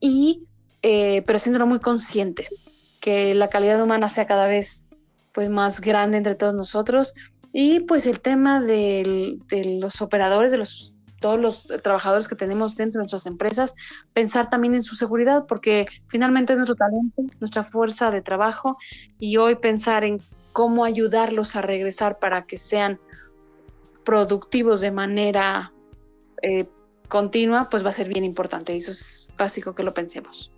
y, eh, pero siéndolo muy conscientes, que la calidad humana sea cada vez pues, más grande entre todos nosotros, y pues el tema de los operadores, de los todos los trabajadores que tenemos dentro de nuestras empresas, pensar también en su seguridad, porque finalmente es nuestro talento, nuestra fuerza de trabajo, y hoy pensar en cómo ayudarlos a regresar para que sean productivos de manera eh, continua, pues va a ser bien importante. Eso es básico que lo pensemos.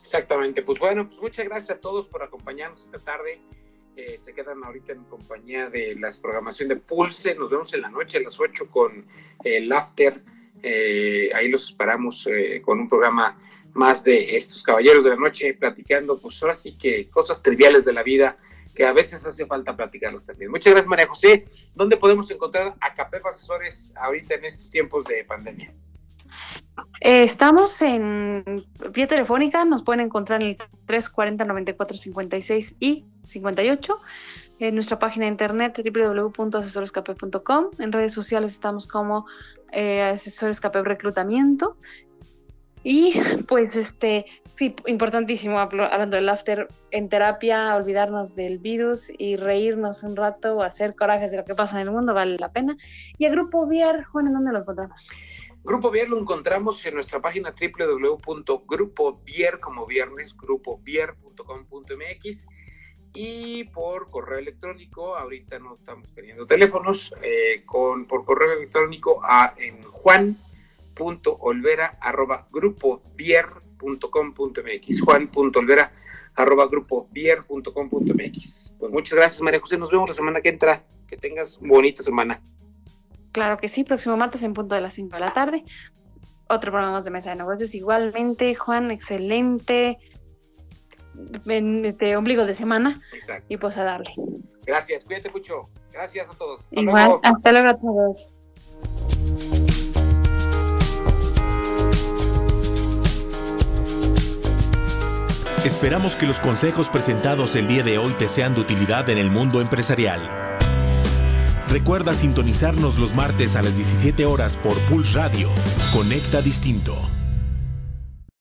Exactamente. Pues bueno, pues muchas gracias a todos por acompañarnos esta tarde. Se quedan ahorita en compañía de la programación de Pulse. Nos vemos en la noche a las 8 con el After. Eh, ahí los esperamos eh, con un programa más de estos caballeros de la noche platicando, pues ahora sí que cosas triviales de la vida que a veces hace falta platicarlos también. Muchas gracias, María José. ¿Dónde podemos encontrar a CAPEP Asesores ahorita en estos tiempos de pandemia?
Eh, estamos en vía telefónica, nos pueden encontrar en el 340 94 56 y 58. En nuestra página de internet www.asesorescape.com. En redes sociales estamos como eh, Asesores Reclutamiento. Y pues este, sí, importantísimo, hablando del after en terapia, olvidarnos del virus y reírnos un rato, hacer corajes de lo que pasa en el mundo, vale la pena. Y el Grupo Vier, Juan, ¿en dónde lo encontramos?
Grupo Vier lo encontramos en nuestra página www.grupovier, como viernes, grupovier.com.mx y por correo electrónico, ahorita no estamos teniendo teléfonos, eh, con, por correo electrónico a en juan.olvera arroba grupovier.com.mx juan.olvera arroba grupovier.com.mx Pues muchas gracias María José, nos vemos la semana que entra, que tengas bonita semana.
Claro que sí, próximo martes en punto de las 5 de la tarde. Otro programa más de Mesa de Negocios. Igualmente, Juan, excelente. En este ombligo de semana. Exacto. Y pues a darle.
Gracias, cuídate mucho. Gracias a todos.
Hasta Igual, luego. hasta luego a todos.
Esperamos que los consejos presentados el día de hoy te sean de utilidad en el mundo empresarial. Recuerda sintonizarnos los martes a las 17 horas por Pulse Radio. Conecta Distinto.